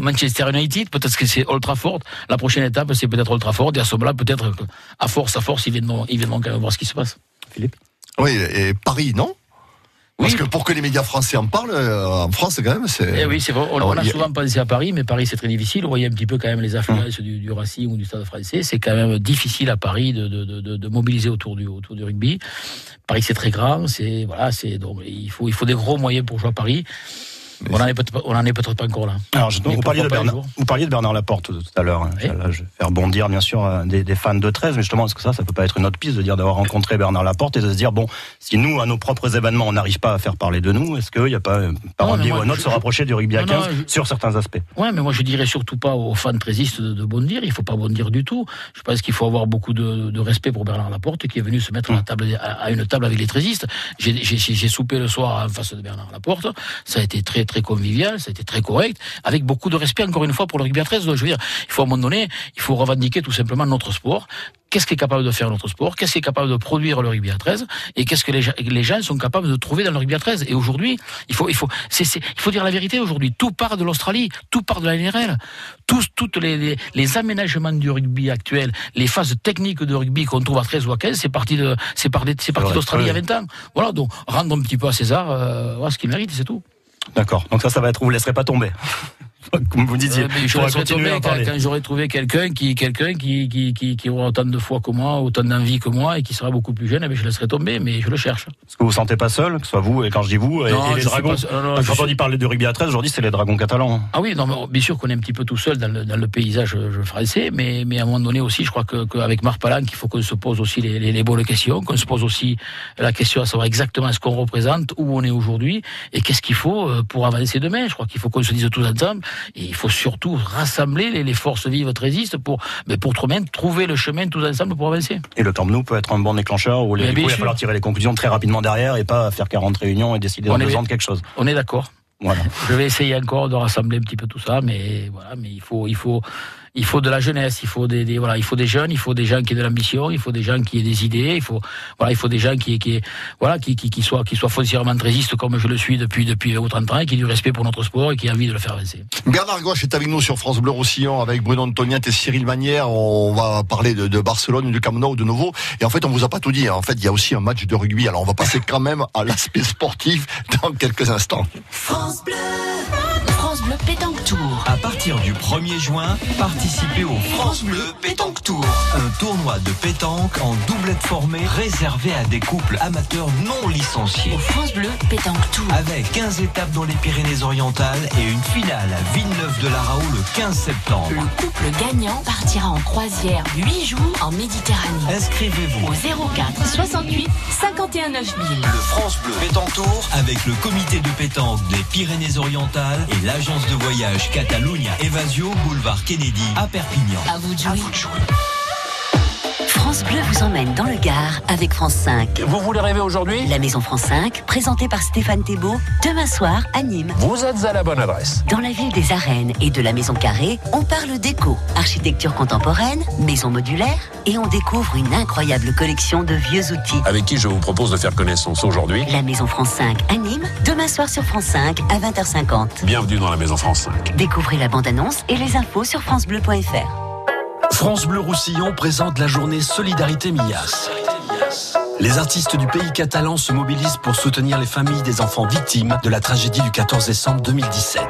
Manchester United. Peut-être que c'est Old Trafford. La prochaine étape, c'est peut-être Old Trafford. Et à ce moment-là, peut-être à force, à force, ils viendront, ils viendront quand même voir ce qui se passe. Philippe? Oui, et Paris, non? Parce que pour que les médias français en parlent, euh, en France, quand même, c'est. Eh oui, c'est vrai. On, Alors, on a y souvent pensé à Paris, mais Paris c'est très difficile. Vous voyez un petit peu quand même les affluences du, du Racing ou du Stade français. C'est quand même difficile à Paris de, de, de, de mobiliser autour du, autour du rugby. Paris c'est très grand. C'est voilà, c'est donc il faut il faut des gros moyens pour jouer à Paris. On en est peut-être pas- encore là. Alors, je- vous, parliez de Bernard, jour vous parliez de Bernard Laporte tout à l'heure. hein. Là, je vais faire bondir, bien sûr, euh, des, des fans de 13, mais justement, est-ce que ça, ça peut pas être une autre piste de dire d'avoir rencontré Bernard Laporte et de se dire, bon, si nous, à nos propres événements, on n'arrive pas à faire parler de nous, est-ce qu'il n'y a pas, euh, par un biais ou un autre, je- se rapprocher du rugby à Non, non, 15 je- sur certains aspects Ouais, mais moi je dirais surtout pas aux fans trésistes de, de bondir. Il faut pas bondir du tout. Je pense qu'il faut avoir beaucoup de, de respect pour Bernard Laporte qui est venu se mettre à, la table, à, à une table avec les trésistes. J'ai soupé le soir en face de Bernard Laporte. Ça a été très très convivial, ça a été très correct, avec beaucoup de respect encore une fois pour le rugby à 13. Donc, je veux dire, il faut à un moment donné, il faut revendiquer tout simplement notre sport. Qu'est-ce qui est capable de faire notre sport? Qu'est-ce qui est capable de produire le rugby à 13 Et qu'est-ce que les, gens- les gens sont capables de trouver dans le rugby à 13 Et aujourd'hui, il faut, il faut, il faut dire la vérité. Aujourd'hui, tout part de l'Australie, tout part de la NRL. Tous, toutes les, les, les aménagements du rugby actuel, les phases techniques de rugby qu'on trouve à 13 ou à 15, c'est parti de, c'est parti, c'est parti d'Australie il y a 20 ans. Voilà, donc rendre un petit peu à César euh, ce qu'il mérite, c'est tout. D'accord. Donc ça, ça va être, vous ne laisserez pas tomber. Comme vous disiez, Euh, continuer tomber à quand, parler. quand j'aurai trouvé quelqu'un qui, quelqu'un qui, qui, qui, qui aura autant de foi que moi, autant d'envie que moi et qui sera beaucoup plus jeune, eh bien, je laisserai tomber, mais je le cherche. Est-ce que vous vous sentez pas seul, que ce soit vous, et quand je dis vous, et, Non, et je les dragons pas. Non, que Quand on dit parler de rugby à 13, aujourd'hui, c'est les dragons catalans. Ah oui, non, mais bien sûr qu'on est un petit peu tout seul dans le, dans le paysage euh, français, mais, mais à un moment donné aussi, je crois que qu'avec Marc Palan, il faut qu'on se pose aussi les, les, les bonnes questions, qu'on se pose aussi la question à savoir exactement ce qu'on représente, où on est aujourd'hui, et qu'est-ce qu'il faut euh, pour avancer demain. Je crois qu'il faut qu'on se dise tous ensemble, et il faut surtout rassembler les, les forces vives trésistes pour, mais pour trouver, trouver le chemin tous ensemble pour avancer. Et le Camp Nou peut être un bon déclencheur où les, coup, il va falloir tirer les conclusions très rapidement derrière et pas faire 40 réunions et décider est- deux ans de quelque chose. On est d'accord. Voilà. Je vais essayer encore de rassembler un petit peu tout ça, mais voilà, mais il faut, il faut, il faut de la jeunesse, il faut des, des, voilà, il faut des jeunes, il faut des gens qui aient de l'ambition, il faut des gens qui aient des idées, il faut voilà, il faut des gens qui qui voilà qui, qui, qui soient qui soient foncièrement trésistes comme je le suis depuis depuis 30 ans et qui aient du respect pour notre sport et qui aient envie de le faire avancer. Bernard Gouache est avec nous sur France Bleu Roussillon avec Bruno Antoniat et Cyril Manière. On va parler de, de Barcelone, du Camp Nou de nouveau. Et en fait, on vous a pas tout dit. En fait, il y a aussi un match de rugby. Alors, on va passer quand même à l'aspect sportif dans quelques instants. France Bleu. Bleu Pétanque Tour. À partir du 1er juin, participez au France Bleu Pétanque Tour. Un tournoi de pétanque en doublette formée réservé à des couples amateurs non licenciés. Au France Bleu Pétanque Tour. Avec 15 étapes dans les Pyrénées-Orientales et une finale à Villeneuve-de-la-Raho le 15 septembre. Le couple gagnant partira en croisière 8 jours en Méditerranée. Inscrivez-vous Au 04 68 51 9000. Le France Bleu Pétanque Tour avec le comité de pétanque des Pyrénées-Orientales et l'agence de voyage Catalunya Evasio Boulevard Kennedy à Perpignan. À vous de jouer. France Bleu vous emmène dans le Gard avec France 5. Vous voulez rêver aujourd'hui? La Maison France 5, présentée par Stéphane Thébault, demain soir à Nîmes. Vous êtes à la bonne adresse. Dans la ville des arènes et de la Maison Carrée, on parle déco, architecture contemporaine, maison modulaire et on découvre une incroyable collection de vieux outils. avec qui je vous propose de faire connaissance aujourd'hui? La Maison France 5 à Nîmes, demain soir sur France 5 à 20h50. Bienvenue dans la Maison France 5. Découvrez la bande-annonce et les infos sur francebleu.fr. France Bleu Roussillon présente la journée Solidarité Millas. Les artistes du pays catalan se mobilisent pour soutenir les familles des enfants victimes de la tragédie du 14 décembre 2017.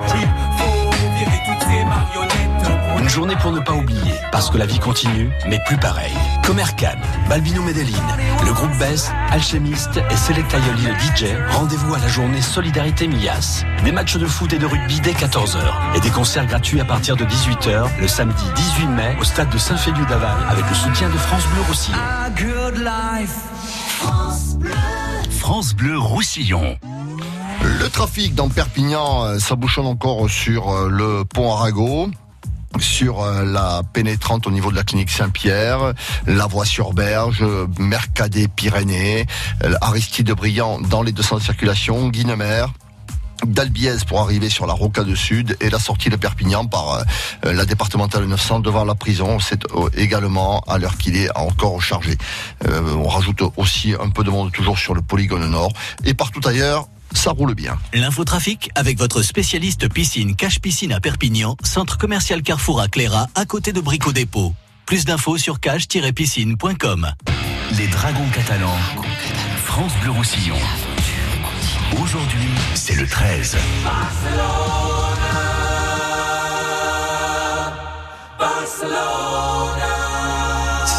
Une journée pour ne pas oublier, parce que la vie continue, mais plus pareil. Comercan, Balbino Medellin, le groupe Bess, Alchemiste et Selecta Yoli le DJ, rendez-vous à la journée Solidarité Millas. Des matchs de foot et de rugby dès 14h et des concerts gratuits à partir de 18h le samedi 18 mai au stade de Saint-Féliu d'Aval avec le soutien de France Bleu Roussillon. France Bleu Roussillon. Le trafic dans Perpignan, euh, ça bouchonne encore sur euh, le pont Arago sur euh, la pénétrante au niveau de la clinique Saint-Pierre, la voie sur Berge, Mercadet Pyrénées, euh, Aristide Briand dans les deux sens de circulation, Guinemer. d'Albiez pour arriver sur la Rocade Sud et la sortie de Perpignan par euh, la départementale 900 devant la prison. C'est également à l'heure qu'il est encore chargé. On rajoute aussi un peu de monde toujours sur le polygone nord et partout ailleurs. Ça roule bien. L'infotrafic avec votre spécialiste piscine Cache Piscine à Perpignan, centre commercial Carrefour à Cléra, à côté de Brico Dépôt. Plus d'infos sur cache-piscine.com. Les Dragons catalans. France Bleu Roussillon. Aujourd'hui, c'est le 13.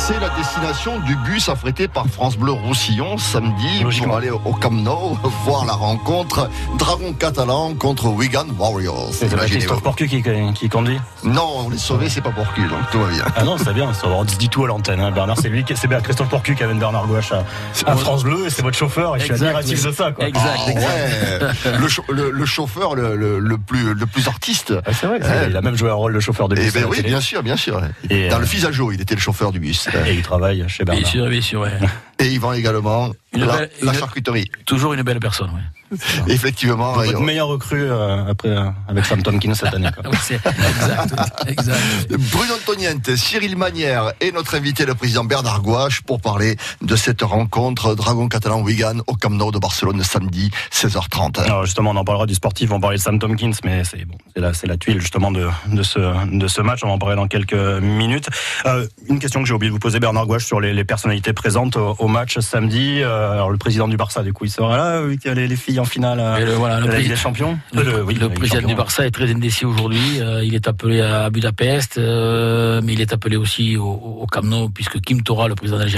C'est la destination du bus affrété par France Bleu Roussillon samedi pour aller au Camp Nou voir la rencontre Dragon catalan contre Wigan Warriors. C'est Christophe Porcu qui, qui conduit Non, on est sauvé, c'est pas Porcu, donc tout va bien. Ah non, c'est bien, on se dit tout à l'antenne. hein. Bernard, c'est lui, c'est bien Christophe Porcu qui amène Bernard Gouache à, à France Bleu et c'est votre chauffeur et je suis Exact, admiratif oui. de ça. Quoi. Exact, Ah ouais. le, chau- le- le chauffeur le, plus, le plus artiste. Ah, c'est vrai, c'est- il a même joué un rôle de chauffeur de bus. Eh ben la oui, bien sûr, bien sûr. Et, Dans euh, le Fisajo, il était le chauffeur du bus. Et il travaille chez Bernard. Bien sûr, bien sûr, ouais. Et il vend également la, belle- la une- charcuterie. Toujours une belle personne, ouais. Effectivement. Votre et- meilleur recrue euh, après, euh, avec Sam Tompkins cette année. quoi. Oui, c'est exact, oui, exact. Bruno Antoniente, Cyril Manière et notre invité, le président Bernard Gouache, pour parler de cette rencontre Dragon Catalan Wigan au Camp Nou de Barcelone samedi 16h30. Alors justement, on en parlera du sportif, on parlait de Sam Tompkins, mais c'est bon, c'est la, la tuile justement de, de, ce, de ce match. On va en parler dans quelques minutes. Euh, une question que j'ai oublié de vous poser, Bernard Gouache, sur les, les personnalités présentes au, au match samedi. Euh, alors le président du Barça, du coup, il sera là. Y a les, les filles en finale euh, le, voilà, de le, la Ligue pré- des Champions. le, Euh, oui, le président du. Barça est très indécis aujourd'hui. Il est appelé à Budapest, mais il est appelé aussi au, au Camp Nou, puisque Kim Tora, le président de la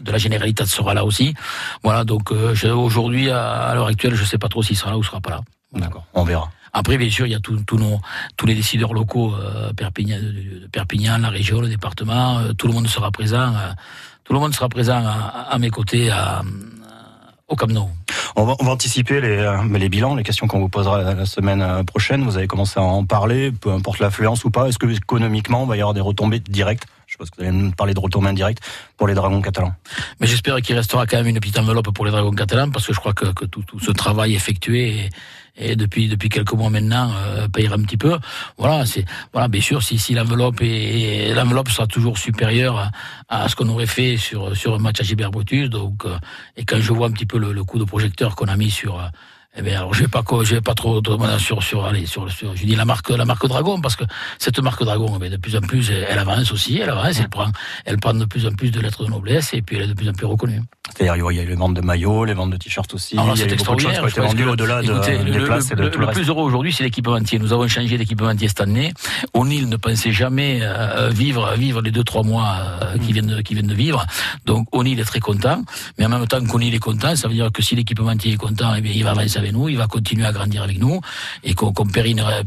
de la Généralitat, sera là aussi. Voilà, donc aujourd'hui, à, l'heure actuelle, je sais pas trop s'il sera là ou sera pas là. D'accord, on verra. Après, bien sûr, il y a tous tous nos tous les décideurs locaux, euh, Perpignan, de, de Perpignan, la région, le département, euh, tout le monde sera présent. euh, tout le monde sera présent à, à mes côtés à, au Camp Nou. On va, on va anticiper les, euh, les bilans, les questions qu'on vous posera la, la semaine euh, prochaine. Vous avez commencé à en parler, peu importe l'affluence ou pas. Est-ce que économiquement, il va y avoir des retombées directes? Je pense que vous allez me parler de retour indirect pour les Dragons catalans. Mais j'espère qu'il restera quand même une petite enveloppe pour les Dragons catalans parce que je crois que, que tout, tout, ce travail effectué et, et depuis depuis quelques mois maintenant euh, payera un petit peu. Voilà, c'est voilà, bien sûr si, si l'enveloppe est l'enveloppe sera toujours supérieure à, à ce qu'on aurait fait sur sur un match à Gilbert. Donc euh, et quand je vois un petit peu le, le coup de projecteur qu'on a mis sur euh, eh bien, alors je vais pas, je vais pas trop demander sur, sur, allez, sur, sur, je dis la marque, la marque Dragon, parce que cette marque Dragon, eh de plus en plus, elle avance aussi, elle avance, elle prend, elle prend de plus en plus de lettres de noblesse, et puis elle est de plus en plus reconnue. C'est-à-dire, il y a les ventes de maillots, les ventes de t-shirts aussi. Alors, il y a c'est eu beaucoup de choses qui ont été vendues au-delà de, le, des places et de le, tout le, le plus heureux aujourd'hui, c'est l'équipementier. Nous avons changé d'équipementier cette année. O'Neill ne pensait jamais euh, vivre, vivre les deux, trois mois euh, qui viennent de, qui viennent de vivre. Donc, O'Neill est très content. Mais en même temps qu'O'Neill est content, ça veut dire que si l'équipementier est content, eh bien, il va avancer avec nous, il va continuer à grandir avec nous et qu'on qu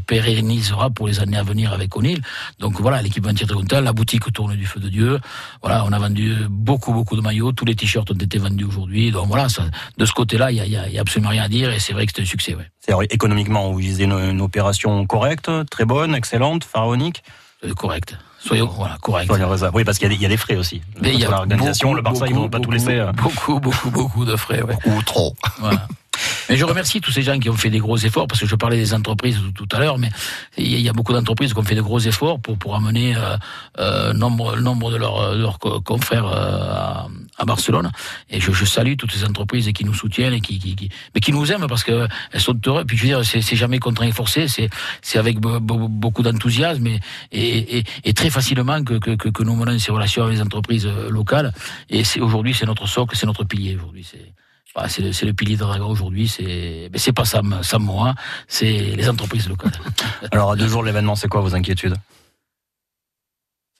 pérennisera pour les années à venir avec O'Neill. Donc voilà, très content. La boutique tourne du feu de Dieu. Voilà, on a vendu beaucoup, beaucoup de maillots. Tous les t-shirts ont été vendus aujourd'hui. Donc voilà, ça, de ce côté-là, il y a, absolument rien à dire et c'est vrai que c'est un succès. Ouais. C'est économiquement, vous visez une, une, opération correcte, très bonne, excellente, pharaonique euh, Correcte. Soyons voilà, corrects. Oui, parce qu'il y, y, a des frais aussi. Mais il y a l'organisation, le Barça, beaucoup, ils vont pas beaucoup, tout laisser. Beaucoup, beaucoup, beaucoup de frais. Ouais. Ou trop. Voilà. Mais je remercie tous ces gens qui ont fait des gros efforts, parce que je parlais des entreprises tout, à l'heure, mais il y a beaucoup d'entreprises qui ont fait de gros efforts pour, pour amener euh, euh, nombre, nombre de leurs, de leurs confrères euh, à, à, Barcelone. Et je, je, salue toutes ces entreprises qui nous soutiennent et qui, qui, qui mais qui nous aiment parce que elles sont heureuses. Puis je veux dire, c'est, jamais contraint et forcé, c'est, avec beaucoup d'enthousiasme et, et, et, très facilement que, que, que, nous menons ces relations avec les entreprises locales. Et aujourd'hui, c'est notre socle, c'est notre pilier. Aujourd'hui, bah, c'est le, pilier de Dragon aujourd'hui. C'est, c'est pas Sam, Sam moi, c'est les entreprises locales. Alors à deux jours l'événement, c'est quoi vos inquiétudes?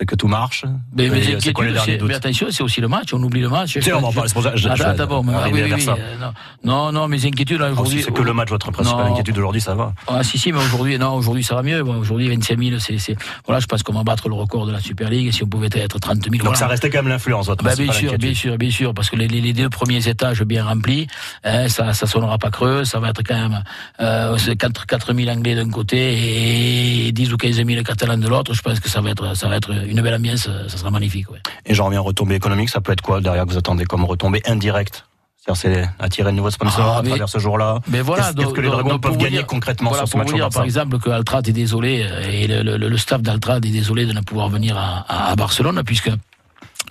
C'est que tout marche. Mais, mais, c'est quoi les derniers mais attention, c'est aussi le match. On oublie le match. C'est on en parler. C'est pour ça. Je, ah, d'abord, ah, oui, oui, ça. non, non, non, mes inquiétudes aujourd'hui. Oh, c'est que le match, votre principale inquiétude aujourd'hui, ça va. Ah si, si, mais aujourd'hui, non, aujourd'hui ça va mieux. Bon, aujourd'hui, 25 000, c'est, voilà, je pense qu'on va battre le record de la Super League. Si on pouvait être 30 000. Donc voilà. ça restait quand même l'influence, votre bah, bien sûr, bien sûr, bien sûr, parce que les deux premiers étages bien remplis, hein, ça, ça sonnera pas creux. Ça va être quand même euh, 4, 4 000 Anglais d'un côté et 10 ou 15 000 Catalans de l'autre. Je pense que ça va être, ça va être une belle ambiance ça sera magnifique. Ouais. Et j'en reviens retombée économique, ça peut être quoi derrière que vous attendez comme retombée indirecte? C'est attirer de nouveaux sponsors ah, à travers ce jour-là. Mais voilà, qu'est-ce que les Dragons donc, peuvent gagner dire, concrètement voilà, sur ce match vous dire, Par exemple, que Altrad est désolé et le, le, le staff d'Altrad est désolé de ne pouvoir venir à, à Barcelone puisque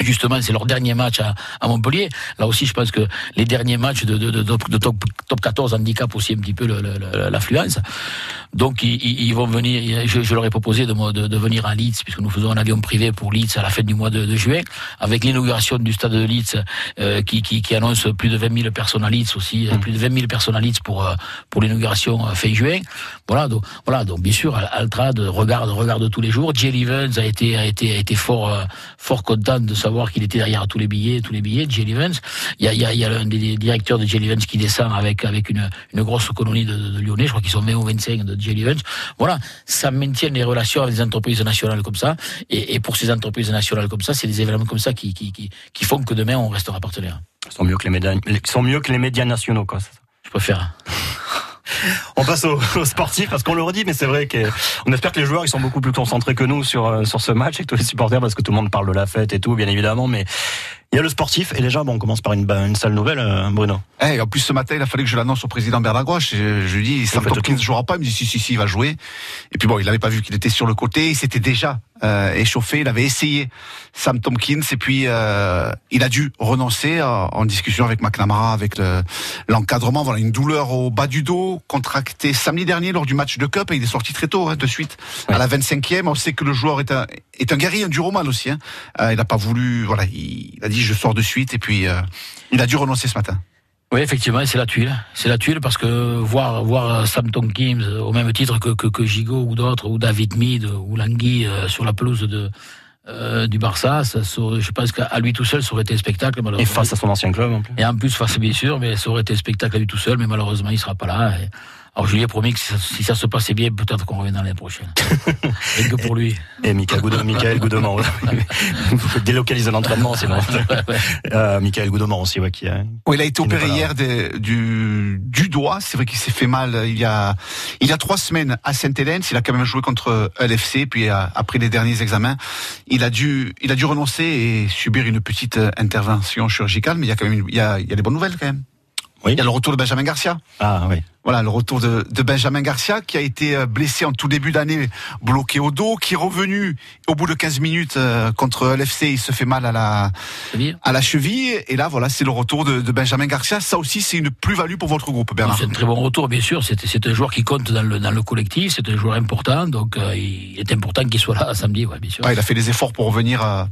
Justement, c'est leur dernier match à, à, Montpellier. Là aussi, je pense que les derniers matchs de, de, de, de top, top 14 handicap aussi un petit peu l'affluence. Donc, ils, ils, vont venir. Je, je, leur ai proposé de, venir à Leeds, puisque nous faisons un avion privé pour Leeds à la fin du mois de, juin, avec l'inauguration du stade de Leeds euh, qui, qui, qui, annonce plus de 20 000 personnes à Leeds aussi, mmh. plus de 20 000 personnes à Leeds pour pour l'inauguration fin juin. Voilà, donc voilà, donc bien sûr, Altrad regarde regarde tous les jours. Jay Evans a été a été a été fort fort content de savoir qu'il était derrière tous les billets, tous les billets de Jay Evans. Il y a, il y a, il y a l'un des directeurs de Jay Evans qui descend avec avec une, une grosse colonie de, de, de Lyonnais. Je crois qu'ils sont 20 ou 25 de Jay Evans. Voilà, ça maintient les relations avec des entreprises nationales comme ça. Et, et pour ces entreprises nationales comme ça, c'est des événements comme ça qui, qui, qui, qui, font que demain on restera partenaire. Ils sont mieux que les médias, sont mieux que les médias nationaux, quoi. Je préfère. On passe aux, sportifs parce qu'on le redit, mais c'est vrai qu'on espère que les joueurs ils sont beaucoup plus concentrés que nous sur sur ce match et que tous les supporters parce que tout le monde parle de la fête et tout, bien évidemment, mais il y a le sportif et déjà bon, on commence par une, une sale nouvelle, euh, Bruno. Eh, en plus ce matin, il a fallu que je l'annonce au président Bernard Gouache. Je, lui dis, Sam Tompkins ne jouera pas. Il me dit si si si, il va jouer. Et puis bon, il n'avait pas vu qu'il était sur le côté. Il s'était déjà euh, échauffé. Il avait essayé Sam Tompkins et puis euh, il a dû renoncer en, en discussion avec McNamara, avec l'encadrement. Le, voilà, une douleur au bas du dos contractée samedi dernier lors du match de Cup et il est sorti très tôt, hein, de suite ouais. à la 25e. On sait que le joueur est un est un guerrier, un dur roman aussi. Hein. Euh, il n'a pas voulu, voilà, il, il a dit je sors de suite et puis euh, il a dû renoncer ce matin. Oui, effectivement, c'est la tuile. C'est la tuile parce que voir voir Sam Tompkins au même titre que que, que Gigot ou d'autres ou David Mead ou Langui euh, sur la pelouse de euh, du Barça, ça je pense qu'à lui tout seul, ça aurait été spectacle. Et face à son ancien club, en plus. Et en plus face bien sûr, mais ça aurait été spectacle à lui tout seul, mais malheureusement, il sera pas là. Et Alors je lui ai promis que si ça, si ça se passait bien, peut-être qu'on reviendra l'année prochaine. Rien que pour lui. Et Michael Goudomont, Michael Goudomont. Vous délocaliser l'entraînement, c'est bon. Euh, Michael Goudomont aussi, ouais, qui a. Oui, il a été opéré hier des- du, du doigt. C'est vrai qu'il s'est fait mal il y a, il y a trois semaines à Saint-Hélène. Il a quand même joué contre LFC. Puis euh, après les derniers examens, il a dû, il a dû renoncer et subir une petite euh, intervention chirurgicale. Mais il y a quand même, une- il y a, il y a des bonnes nouvelles quand même. Oui. Il y a le retour de Benjamin Garcia. Ah oui. Voilà, le retour de, de Benjamin Garcia qui a été euh, blessé en tout début d'année, bloqué au dos, qui est revenu au bout de 15 minutes euh, contre LFC, il se fait mal à la à la cheville et là voilà, c'est le retour de, de Benjamin Garcia. Ça aussi c'est une plus-value pour votre groupe Bernard. C'est un très bon retour, bien sûr. C'est c'est un joueur qui compte dans le, dans le collectif. C'est un joueur important. Donc, euh, il est important qu'il soit là samedi, ouais, bien sûr. Ouais, il a fait des efforts pour revenir euh,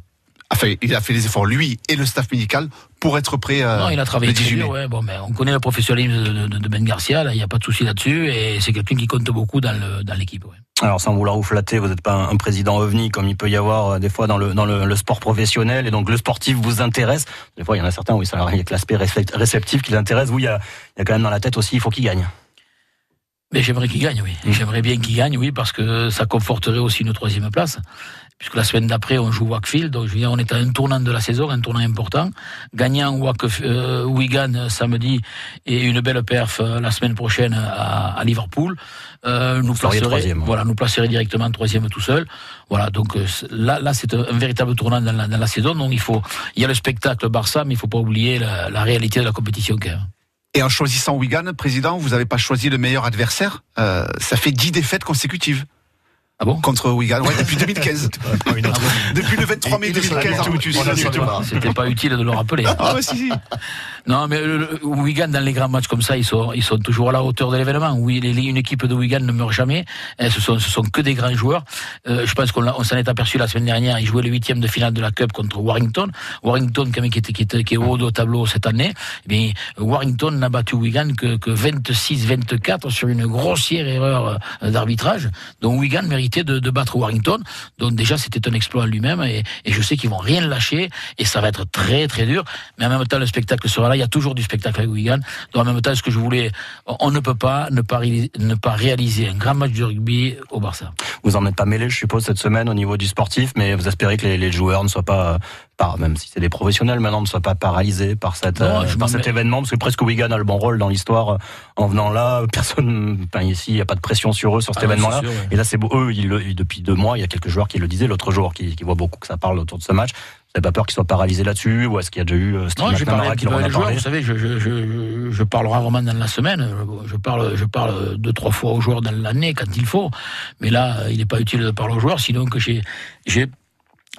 enfin, il a fait des efforts lui et le staff médical pour être prêt euh, Non, il a travaillé le très 18 mai. dur, ouais. Bon, mais on connaît le professionnalisme de, de- de Ben Garcia, il n'y a pas de souci là-dessus, et c'est quelqu'un qui compte beaucoup dans le- dans l'équipe, ouais. Alors sans vouloir vous flatter, vous n'êtes pas un président ovni comme il peut y avoir euh, des fois dans le dans le, le sport professionnel et donc le sportif vous intéresse. Des fois il y en a certains oui ça il y a que l'aspect récep- réceptif qui l'intéresse. Vous il y a, il y a quand même dans la tête aussi il faut qu'il gagne. Mais j'aimerais qu'il gagne, oui. J'aimerais bien qu'il gagne, oui, parce que ça conforterait aussi une troisième place. Puisque la semaine d'après, on joue Wakefield. Donc, je veux dire, on est à un tournant de la saison, un tournant important. Gagnant Wake- euh, Wigan samedi et une belle perf euh, la semaine prochaine à, à Liverpool, euh, nous placerait, troisième, ouais. voilà, nous placerait directement troisième tout seul. Voilà, donc euh, là, là, c'est un, véritable tournant dans la, dans la saison. Donc, il faut, il y a le spectacle Barça, mais il faut pas oublier la, la réalité de la compétition quand même. Et en choisissant Wigan, président, vous n'avez pas choisi le meilleur adversaire. Euh, ça fait 10 défaites consécutives. Ah bon Contre Wigan, ouais, depuis 2015. depuis le 23 mai 2015. Arbutus. C'était pas utile de le rappeler. Ah ouais, si, si. Non, mais le, Wigan, dans les grands matchs comme ça, ils sont, ils sont toujours à la hauteur de l'événement. Oui, les- une équipe de Wigan ne meurt jamais. Eh, ce, sont, ce sont que des grands joueurs. Euh, je pense qu'on on s'en est aperçu la semaine dernière. Ils jouaient le huitième de finale de la Cup contre Warrington. Warrington, quand même, qui, était, qui, était, qui est haut au tableau cette année. Eh bien, Warrington n'a battu Wigan que, que 26-24 sur une grossière erreur euh, d'arbitrage. Donc Wigan méritait de, de battre Warrington. Donc déjà, c'était un exploit en lui-même. Et, et je sais qu'ils vont rien lâcher. Et ça va être très, très dur. Mais en même temps, le spectacle sera là. Il y a toujours du spectacle avec Wigan. Donc en même temps, ce que je voulais, on ne peut pas ne pas, réaliser, ne pas réaliser un grand match de rugby au Barça. Vous en êtes pas mêlé je suppose cette semaine au niveau du sportif mais vous espérez que les, les joueurs ne soient pas euh, par même si c'est des professionnels maintenant ne soient pas paralysés par cette Non, euh, par cet événement parce que presque Wigan a le bon rôle dans l'histoire euh, en venant là personne enfin, ici il n'y a pas de pression sur eux sur cet Ah ouais, événement là c'est sûr, ouais. et là c'est eux ils- depuis deux mois il y a quelques joueurs qui le disaient l'autre jour qui, qui voient beaucoup que ça parle autour de ce match n'avez pas peur qu'ils soient paralysés là-dessus ou est-ce qu'il y a déjà eu euh, Steve Non, j'ai parlé un petit peu avec les joueurs. Vous savez, je, je, je, je parle rarement dans la semaine. Je, parle, je parle deux, trois fois aux joueurs dans l'année quand il faut. Mais là, euh, il n'est pas utile de parler aux joueurs, sinon que j'ai, j'ai,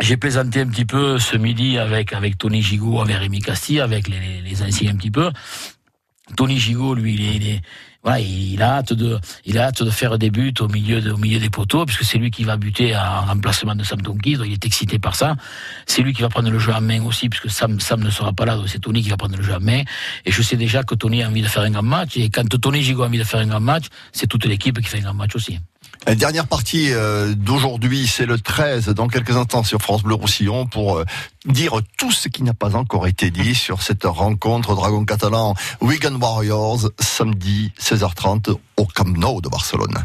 j'ai plaisanté un petit peu ce midi avec, avec Tony Gigot, avec Rémi Castille, avec les, les, les anciens un petit peu. Tony Gigot, lui, il est, il est- il a hâte de, il a hâte de faire des buts au milieu, de- au milieu des poteaux, puisque c'est lui qui va buter en remplacement de Sam Tonkis, donc il est excité par ça. C'est lui qui va prendre le jeu en main aussi, puisque Sam, Sam ne sera pas là, donc c'est Tony qui va prendre le jeu en main. Et je sais déjà que Tony a envie de faire un grand match, et quand Tony Gigot a envie de faire un grand match, c'est toute l'équipe qui fait un grand match aussi. La dernière partie euh, d'aujourd'hui, c'est le 13, dans quelques instants sur France Bleu Roussillon, pour euh, dire tout ce qui n'a pas encore été dit sur cette rencontre Dragon Catalan Wigan Warriors, samedi 16h30 au Camp Nou de Barcelone.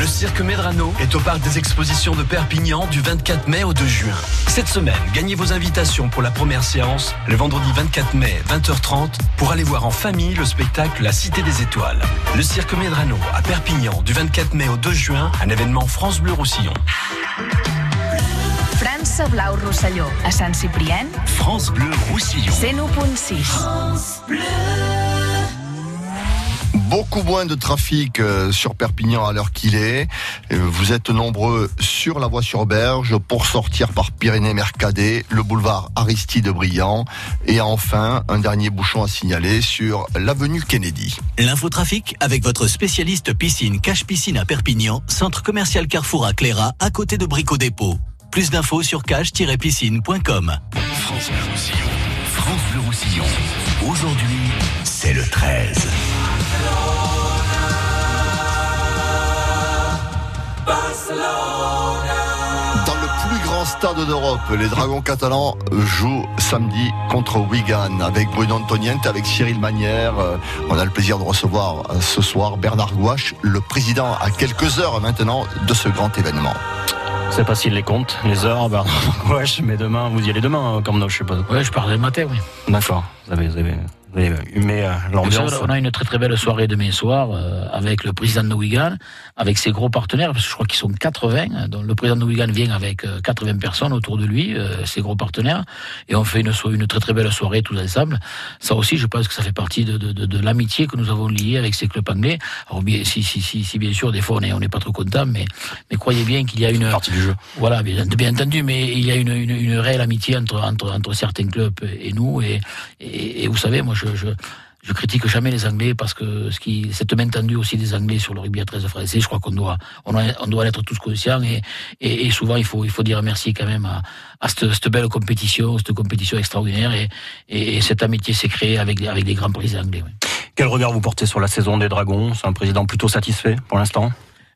Le cirque Medrano est au parc des expositions de Perpignan du 24 mai au 2 juin. Cette semaine, gagnez vos invitations pour la première séance le vendredi 24 mai 20h30 pour aller voir en famille le spectacle La Cité des Étoiles. Le cirque Medrano à Perpignan du 24 mai au 2 juin, un événement France Bleu Roussillon. França Blau Rosselló, a Sant Ciprien, France Bleu Roussillon. 101.6. Beaucoup moins de trafic euh, sur Perpignan à l'heure qu'il est. Euh, Vous êtes nombreux sur la voie sur Berge pour sortir par Pyrénées-Mercadet, le boulevard Aristide Briand et enfin un dernier bouchon à signaler sur l'avenue Kennedy. L'infotrafic avec votre spécialiste piscine Cache Piscine à Perpignan, centre commercial Carrefour à Cléra, à côté de Brico Dépôt. Plus d'infos sur cache-piscine.com. France Bleu Roussillon. France Bleu Roussillon. Aujourd'hui, c'est le 13. Dans le plus grand stade d'Europe, les Dragons catalans jouent samedi contre Wigan avec Bruno Antoniente, avec Cyril Manière. Euh, On a le plaisir de recevoir euh, ce soir Bernard Gouache, le président à quelques heures maintenant de ce grand événement. C'est pas s'il les compte, les heures, Bernard Gouache, mais demain, vous y allez demain, euh, comme nous, je sais pas. Ouais, je pars le matin, oui. D'accord, vous avez, vous avez, humé euh, l'ambiance. On a une très très belle soirée demain soir euh, avec le président de Wigan, avec ses gros partenaires, parce que je crois qu'ils sont 80. Donc le président de Wigan vient avec euh, 80 personnes autour de lui, euh, ses gros partenaires, et on fait une, très très belle soirée tous ensemble. Ça aussi, je pense que ça fait partie de, de, de, de l'amitié que nous avons liée avec ces clubs anglais. Alors bien, si, si, si, si bien sûr, des fois on est on n'est pas trop content, mais mais croyez bien qu'il y a une partie du jeu. Voilà, bien, bien entendu, mais il y a une, une, une réelle amitié entre, entre, entre certains clubs et nous. Et, et, et vous savez, moi, je, je, je critique jamais les Anglais parce que ce qui, cette main tendue aussi des Anglais sur le rugby à 13 français, je crois qu'on doit, on on doit en être tous conscients. Et, et, et souvent, il faut, il faut dire merci quand même à, à cette, cette belle compétition, cette compétition extraordinaire. Et, et, et cette amitié s'est créée avec, avec des grands présidents anglais. oui. Quel regard vous portez sur la saison des Dragons? C'est un président plutôt satisfait pour l'instant?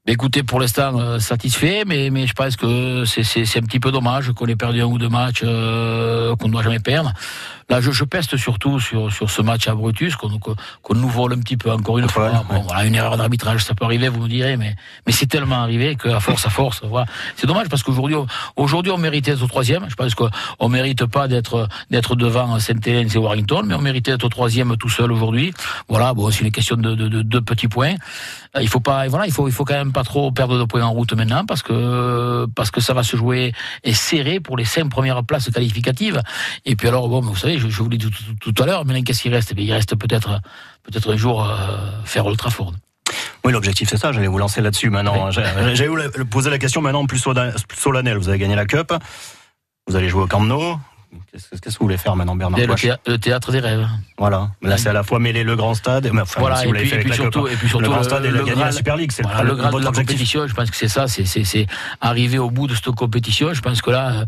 Mais écoutez, pour l'instant, euh, satisfait, mais, mais je pense que c'est un petit peu dommage qu'on ait perdu un ou deux matchs euh, qu'on ne doit jamais perdre. Là, je, je peste surtout sur, sur ce match à Brutus, qu'on qu'on nous vole un petit peu encore une fois. Bon, voilà, une erreur d'arbitrage, ça peut arriver, vous me direz, mais, mais c'est tellement arrivé qu'à force, à force, voilà. C'est dommage parce qu'aujourd'hui, aujourd'hui, on méritait d'être au troisième. Je pense qu'on mérite pas d'être d'être devant Saint-Hélène et Warrington, mais on méritait d'être au troisième tout seul aujourd'hui. Voilà, bon, c'est une question de, de, de deux petits points. Euh, Il faut pas, voilà, il faut, il faut quand même pas trop perdre de points en route maintenant parce que parce que ça va se jouer et serré pour les cinq premières places qualificatives. Et puis alors, bon, vous savez, je, je vous l'ai dit tout, tout à l'heure, maintenant qu'est-ce qu'il reste? Eh bien, Il reste peut-être peut-être un jour euh, faire Old Trafford. Oui, l'objectif c'est ça, j'allais vous lancer là-dessus maintenant. J'ai- J'allais vous poser la question maintenant plus solennelle. Vous avez gagné la Cup, vous allez jouer au Camp Nou. Qu'est-ce que vous voulez faire maintenant, Bernard Et le, théâtre, le théâtre des rêves. Voilà. Mais là, c'est à la fois mêler le grand stade. mais Enfin, Voilà, si et vous l'avez puis, fait et puis surtout, hein. et puis surtout le grand stade et la gagner la Super League, c'est le, voilà, le, le grade de la objectif. compétition. Je pense que c'est ça, c'est arriver au bout de cette compétition. Je pense que là,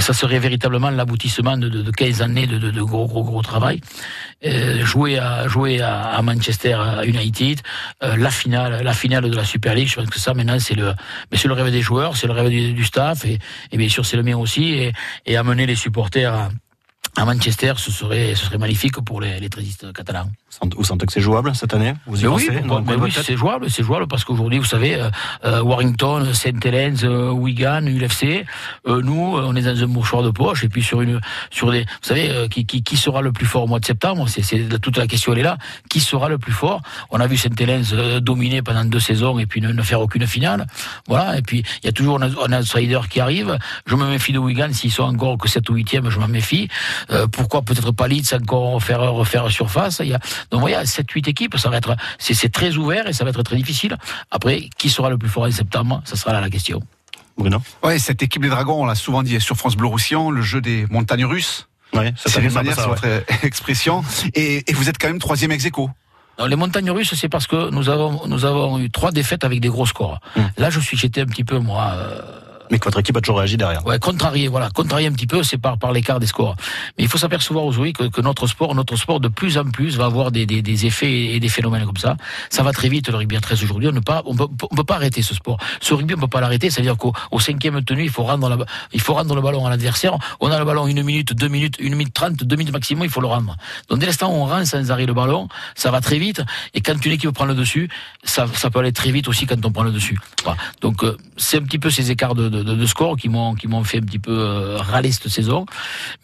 ça serait véritablement l'aboutissement de, de, de 15 années de, de, gros gros gros travail. Euh, jouer à jouer à, à Manchester United, euh, la finale la finale de la Super League. Je pense que ça maintenant c'est le mais c'est le rêve des joueurs, c'est le rêve du, du staff et, et bien sûr c'est le mien aussi et, et amener les supporters à à Manchester, ce serait, ce serait magnifique pour les, les catalans. Vous sentez que c'est jouable cette année? Vous y oui, pensez? pourquoi- mais dans oui, tête c'est jouable, c'est jouable parce qu'aujourd'hui, vous savez, euh, euh, Warrington, Saint Helens, euh, Wigan, ULFC, euh, nous, euh, on est dans un mouchoir de poche et puis sur une, sur des, vous savez, qui, qui, qui sera le plus fort au mois de septembre C'est, c'est toute la question elle est là. Qui sera le plus fort? On a vu Saint Helens euh, dominer pendant deux saisons et puis ne, ne faire aucune finale. Voilà. Et puis il y a toujours un, un outsider qui arrive. Je me méfie de Wigan s'ils sont encore que 7 ou 8e, je m'en méfie. Euh, pourquoi peut-être pas Leeds encore refaire refaire surface? Il y a donc voilà, 7 8 équipes, ça va être c'est très ouvert et ça va être très difficile. Après, qui sera le plus fort en septembre Ça sera là la question. Bruno Ouais, cette équipe des Dragons, on l'a souvent dit sur France Bleu Roussillon, le jeu des montagnes russes. Ouais, c'est une manière, c'est votre expression. Et, et vous êtes quand même troisième ex aequo. Non, les montagnes russes, c'est parce que nous avons nous avons eu trois défaites avec des gros scores. Là, je suis j'étais un petit peu moi. euh, Mais que votre équipe a toujours réagi derrière. Ouais, contrarié, voilà, contrarié un petit peu, c'est par, par l'écart des scores. Mais il faut s'apercevoir aujourd'hui que, que notre sport, notre sport de plus en plus va avoir des, des, des effets et des phénomènes comme ça. Ça va très vite le rugby à 13 aujourd'hui. On ne pas, on peut, pas arrêter ce sport. Ce rugby, on peut pas l'arrêter. C'est-à-dire qu'au au cinquième tenue, il faut rendre la, il faut rendre le ballon à l'adversaire. On a le ballon une minute, deux minutes, une minute trente, deux minutes maximum, il faut le rendre. Donc dès l'instant où on rend sans arrêt le ballon, ça va très vite. Et quand une équipe prend le dessus, ça, ça peut aller très vite aussi quand on prend le dessus. Voilà. Donc euh, c'est un petit peu ces écarts de, de, de score qui m'ont qui m'ont fait un petit peu euh, râler cette saison.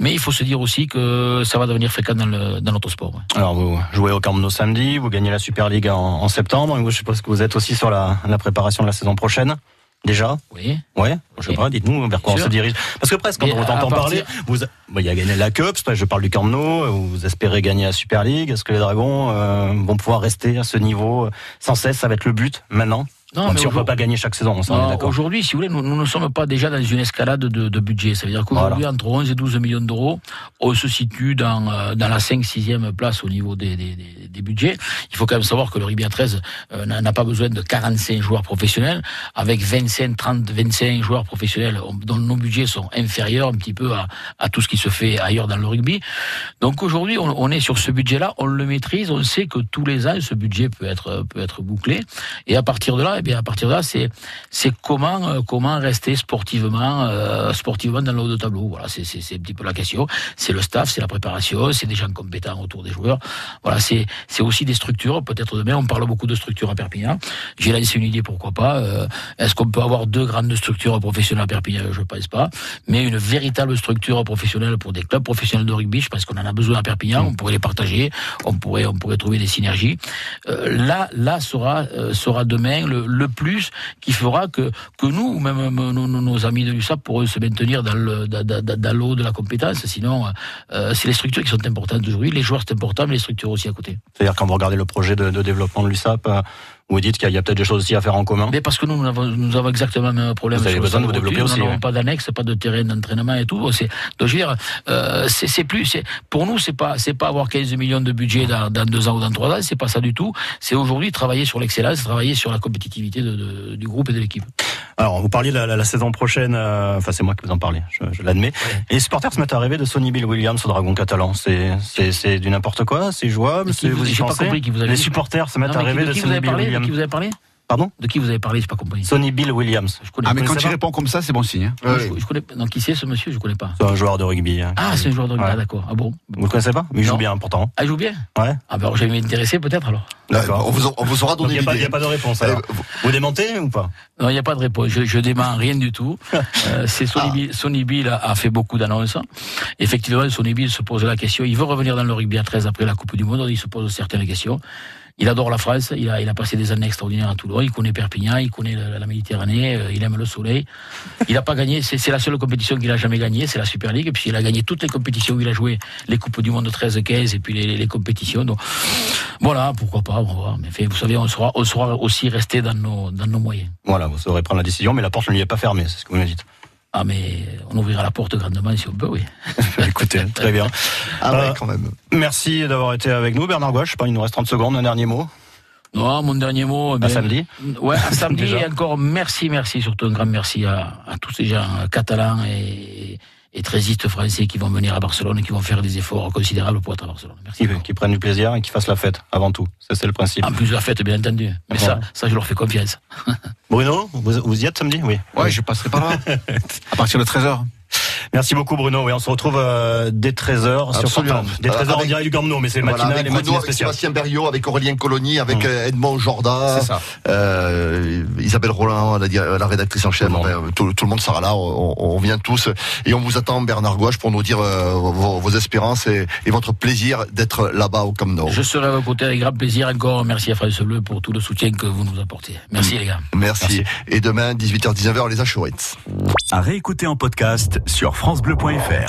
Mais il faut se dire aussi que ça va devenir fréquent dans, le, dans notre sport. ouais. Alors vous jouez au Camp Nou samedi, vous gagnez la Super League en, en septembre. Et je suppose que vous êtes aussi sur la, la préparation de la saison prochaine. Déjà? Oui. Ouais, je sais pas, dites-nous vers quoi on Sûr. se dirige. Parce que presque, quand Mais on partir- parler, vous, bah, il y a gagné la Cup, je parle du Camp Nou, vous espérez gagner la Super League. Est-ce que les Dragons euh, vont pouvoir rester à ce niveau sans cesse? Ça va être le but maintenant? Non, mais si on ne peut pas gagner chaque saison, on s'en est d'accord. Aujourd'hui, si vous voulez, nous, nous, ne sommes pas déjà dans une escalade de, de budget. Ça veut dire qu'aujourd'hui, entre 11 et 12 millions d'euros, on se situe dans, euh, dans la 5-6e place au niveau des, des, des, des, budgets. Il faut quand même savoir que le rugby à 13 euh, n'a pas besoin de 45 joueurs professionnels. Avec 25, 30, 25 joueurs professionnels dont nos budgets sont inférieurs un petit peu à, à tout ce qui se fait ailleurs dans le rugby. Donc aujourd'hui, on, on, est sur ce budget-là, on le maîtrise, on sait que tous les ans, ce budget peut être, peut être bouclé. Et à partir de là, eh bien à partir de là, c'est euh, comment rester sportivement euh, sportivement dans le haut de tableau. Voilà, c'est un petit peu la question. C'est le staff, c'est la préparation, c'est des gens compétents autour des joueurs. Voilà, c'est aussi des structures. Peut-être demain, on parle beaucoup de structures à Perpignan. J'ai lancé une idée, pourquoi pas. Euh, Est-ce qu'on peut avoir deux grandes structures professionnelles à Perpignan? Je pense pas. Mais une véritable structure professionnelle pour des clubs professionnels de rugby, je pense qu'on en a besoin à Perpignan. On pourrait les partager. On pourrait on pourrait trouver des synergies. Là là sera sera demain le, le plus qui fera que, que nous, ou même nos, nos amis de l'USAP, pourront se maintenir dans l'eau de la compétence. Sinon, euh, c'est les structures qui sont importantes aujourd'hui. Les joueurs, c'est important, mais les structures aussi à côté. C'est-à-dire, quand vous regardez le projet de, de développement de l'USAP, euh, vous dites qu'il y a, peut-être des choses aussi à faire en commun Mais parce que nous, nous avons, nous avons exactement le même problème. Vous avez besoin de vous développer aussi. Nous n'avons ouais. pas d'annexe, pas de terrain d'entraînement et tout. C'est, donc, je veux dire, euh, c'est plus, pour nous, c'est pas, c'est pas avoir 15 millions de budget dans, dans deux ans ou dans trois ans, c'est pas ça du tout. C'est aujourd'hui travailler sur l'excellence, travailler sur la compétitivité de, de, du groupe et de l'équipe. Alors, vous parliez de la, la, la saison prochaine, euh, enfin, c'est moi qui vous en parlez, je, je l'admets. Ouais. Les supporters se mettent à rêver de Sonny Bill Williams au Dragon catalan. C'est, c'est, c'est du n'importe quoi, c'est jouable, c'est, vous y pas pensez compris qui vous avez Les supporters se mettent Non, à rêver de de Sonny Bill Williams. qui vous avez parlé? Pardon De qui vous avez parlé J'ai pas compris. Sonny Bill Williams. Je connais Ah, mais quand il répond comme ça, c'est bon signe. Hein. Non, je, je connais. Non, qui c'est ce monsieur Je connais pas. C'est un joueur de rugby. hein. Ah, c'est un joueur de rugby. Ouais. Ah, d'accord. Ah bon Vous le connaissez pas Il joue bien pourtant. Ah, il joue bien Ouais. Ah, ben alors, je vais m'intéresser peut-être alors. D'accord. On vous, on vous aura Donc donné il n'y a, pas- a de réponse. Alors. Euh, vous- Vous démentez ou pas Non, il n'y a pas de réponse. Je, je dément rien du tout. Euh, c'est Sonny, Ah. Bill, Sonny Bill a, a fait beaucoup d'annonces. Effectivement, Sonny Bill se pose la question. Il veut revenir dans le rugby à 13 après la Coupe du Monde. Il se pose certaines questions. Il adore la France. Il a, il passé des années extraordinaires à Toulon. Il connaît Perpignan. Il connaît la, Méditerranée. euh, Il aime le soleil. Il n'a pas gagné. C'est la seule compétition qu'il a jamais gagnée. C'est la Super League. Puis il a gagné toutes les compétitions où il a joué. Les Coupes du Monde 13, 15 et puis les, les, compétitions. Donc voilà, pourquoi pas. On va voir. Mais vous savez, on sera, on aussi resté dans nos, dans nos moyens. Voilà, vous saurez prendre la décision, mais la porte ne lui est pas fermée, c'est ce que vous me dites. Ah mais on ouvrira la porte grandement si on peut, oui. Écoutez, très bien. Ah ouais, Euh, quand même. Merci d'avoir été avec nous, Bernard Gouache. Il nous reste 30 secondes, un dernier mot. Non, mon dernier mot. À bien, samedi. Ouais, à samedi. Et encore merci, merci, surtout un grand merci à, à tous ces gens catalans et, et trésistes français qui vont venir à Barcelone et qui vont faire des efforts considérables pour être à Barcelone. Merci. Qui, qui prennent du plaisir et qui fassent la fête, avant tout. Ça, c'est le principe. En plus de la fête, bien entendu. Mais ça, ça, je leur fais confiance. Bruno, vous, vous y êtes samedi? Oui. Ouais, je passerai par là. à partir de 13h. Merci beaucoup, Bruno. Oui, on se retrouve euh, dès 13h sur. Portable. Dès 13h en Avec- direct du Camp Nou, mais c'est Voilà, matinal avec et Bruno, matinal avec. Sébastien Berriot, avec Aurélien Colony, avec Hum. euh, Edmond Jordan, C'est ça. euh, Isabelle Roland, la, rédactrice en chef. Tout le monde. Enfin, tout, tout le monde sera là. On, on vient tous et on vous attend, Bernard Gouache, pour nous dire euh, vos, vos espérances et, et votre plaisir d'être là-bas au Camp Nou. Je serai à vos côtés avec grand plaisir. Encore merci à France Bleu pour tout le soutien que vous nous apportez. Merci les gars. Merci. Et demain, 18h-19h, les Achorettes. À réécouter en podcast FranceBleu.fr.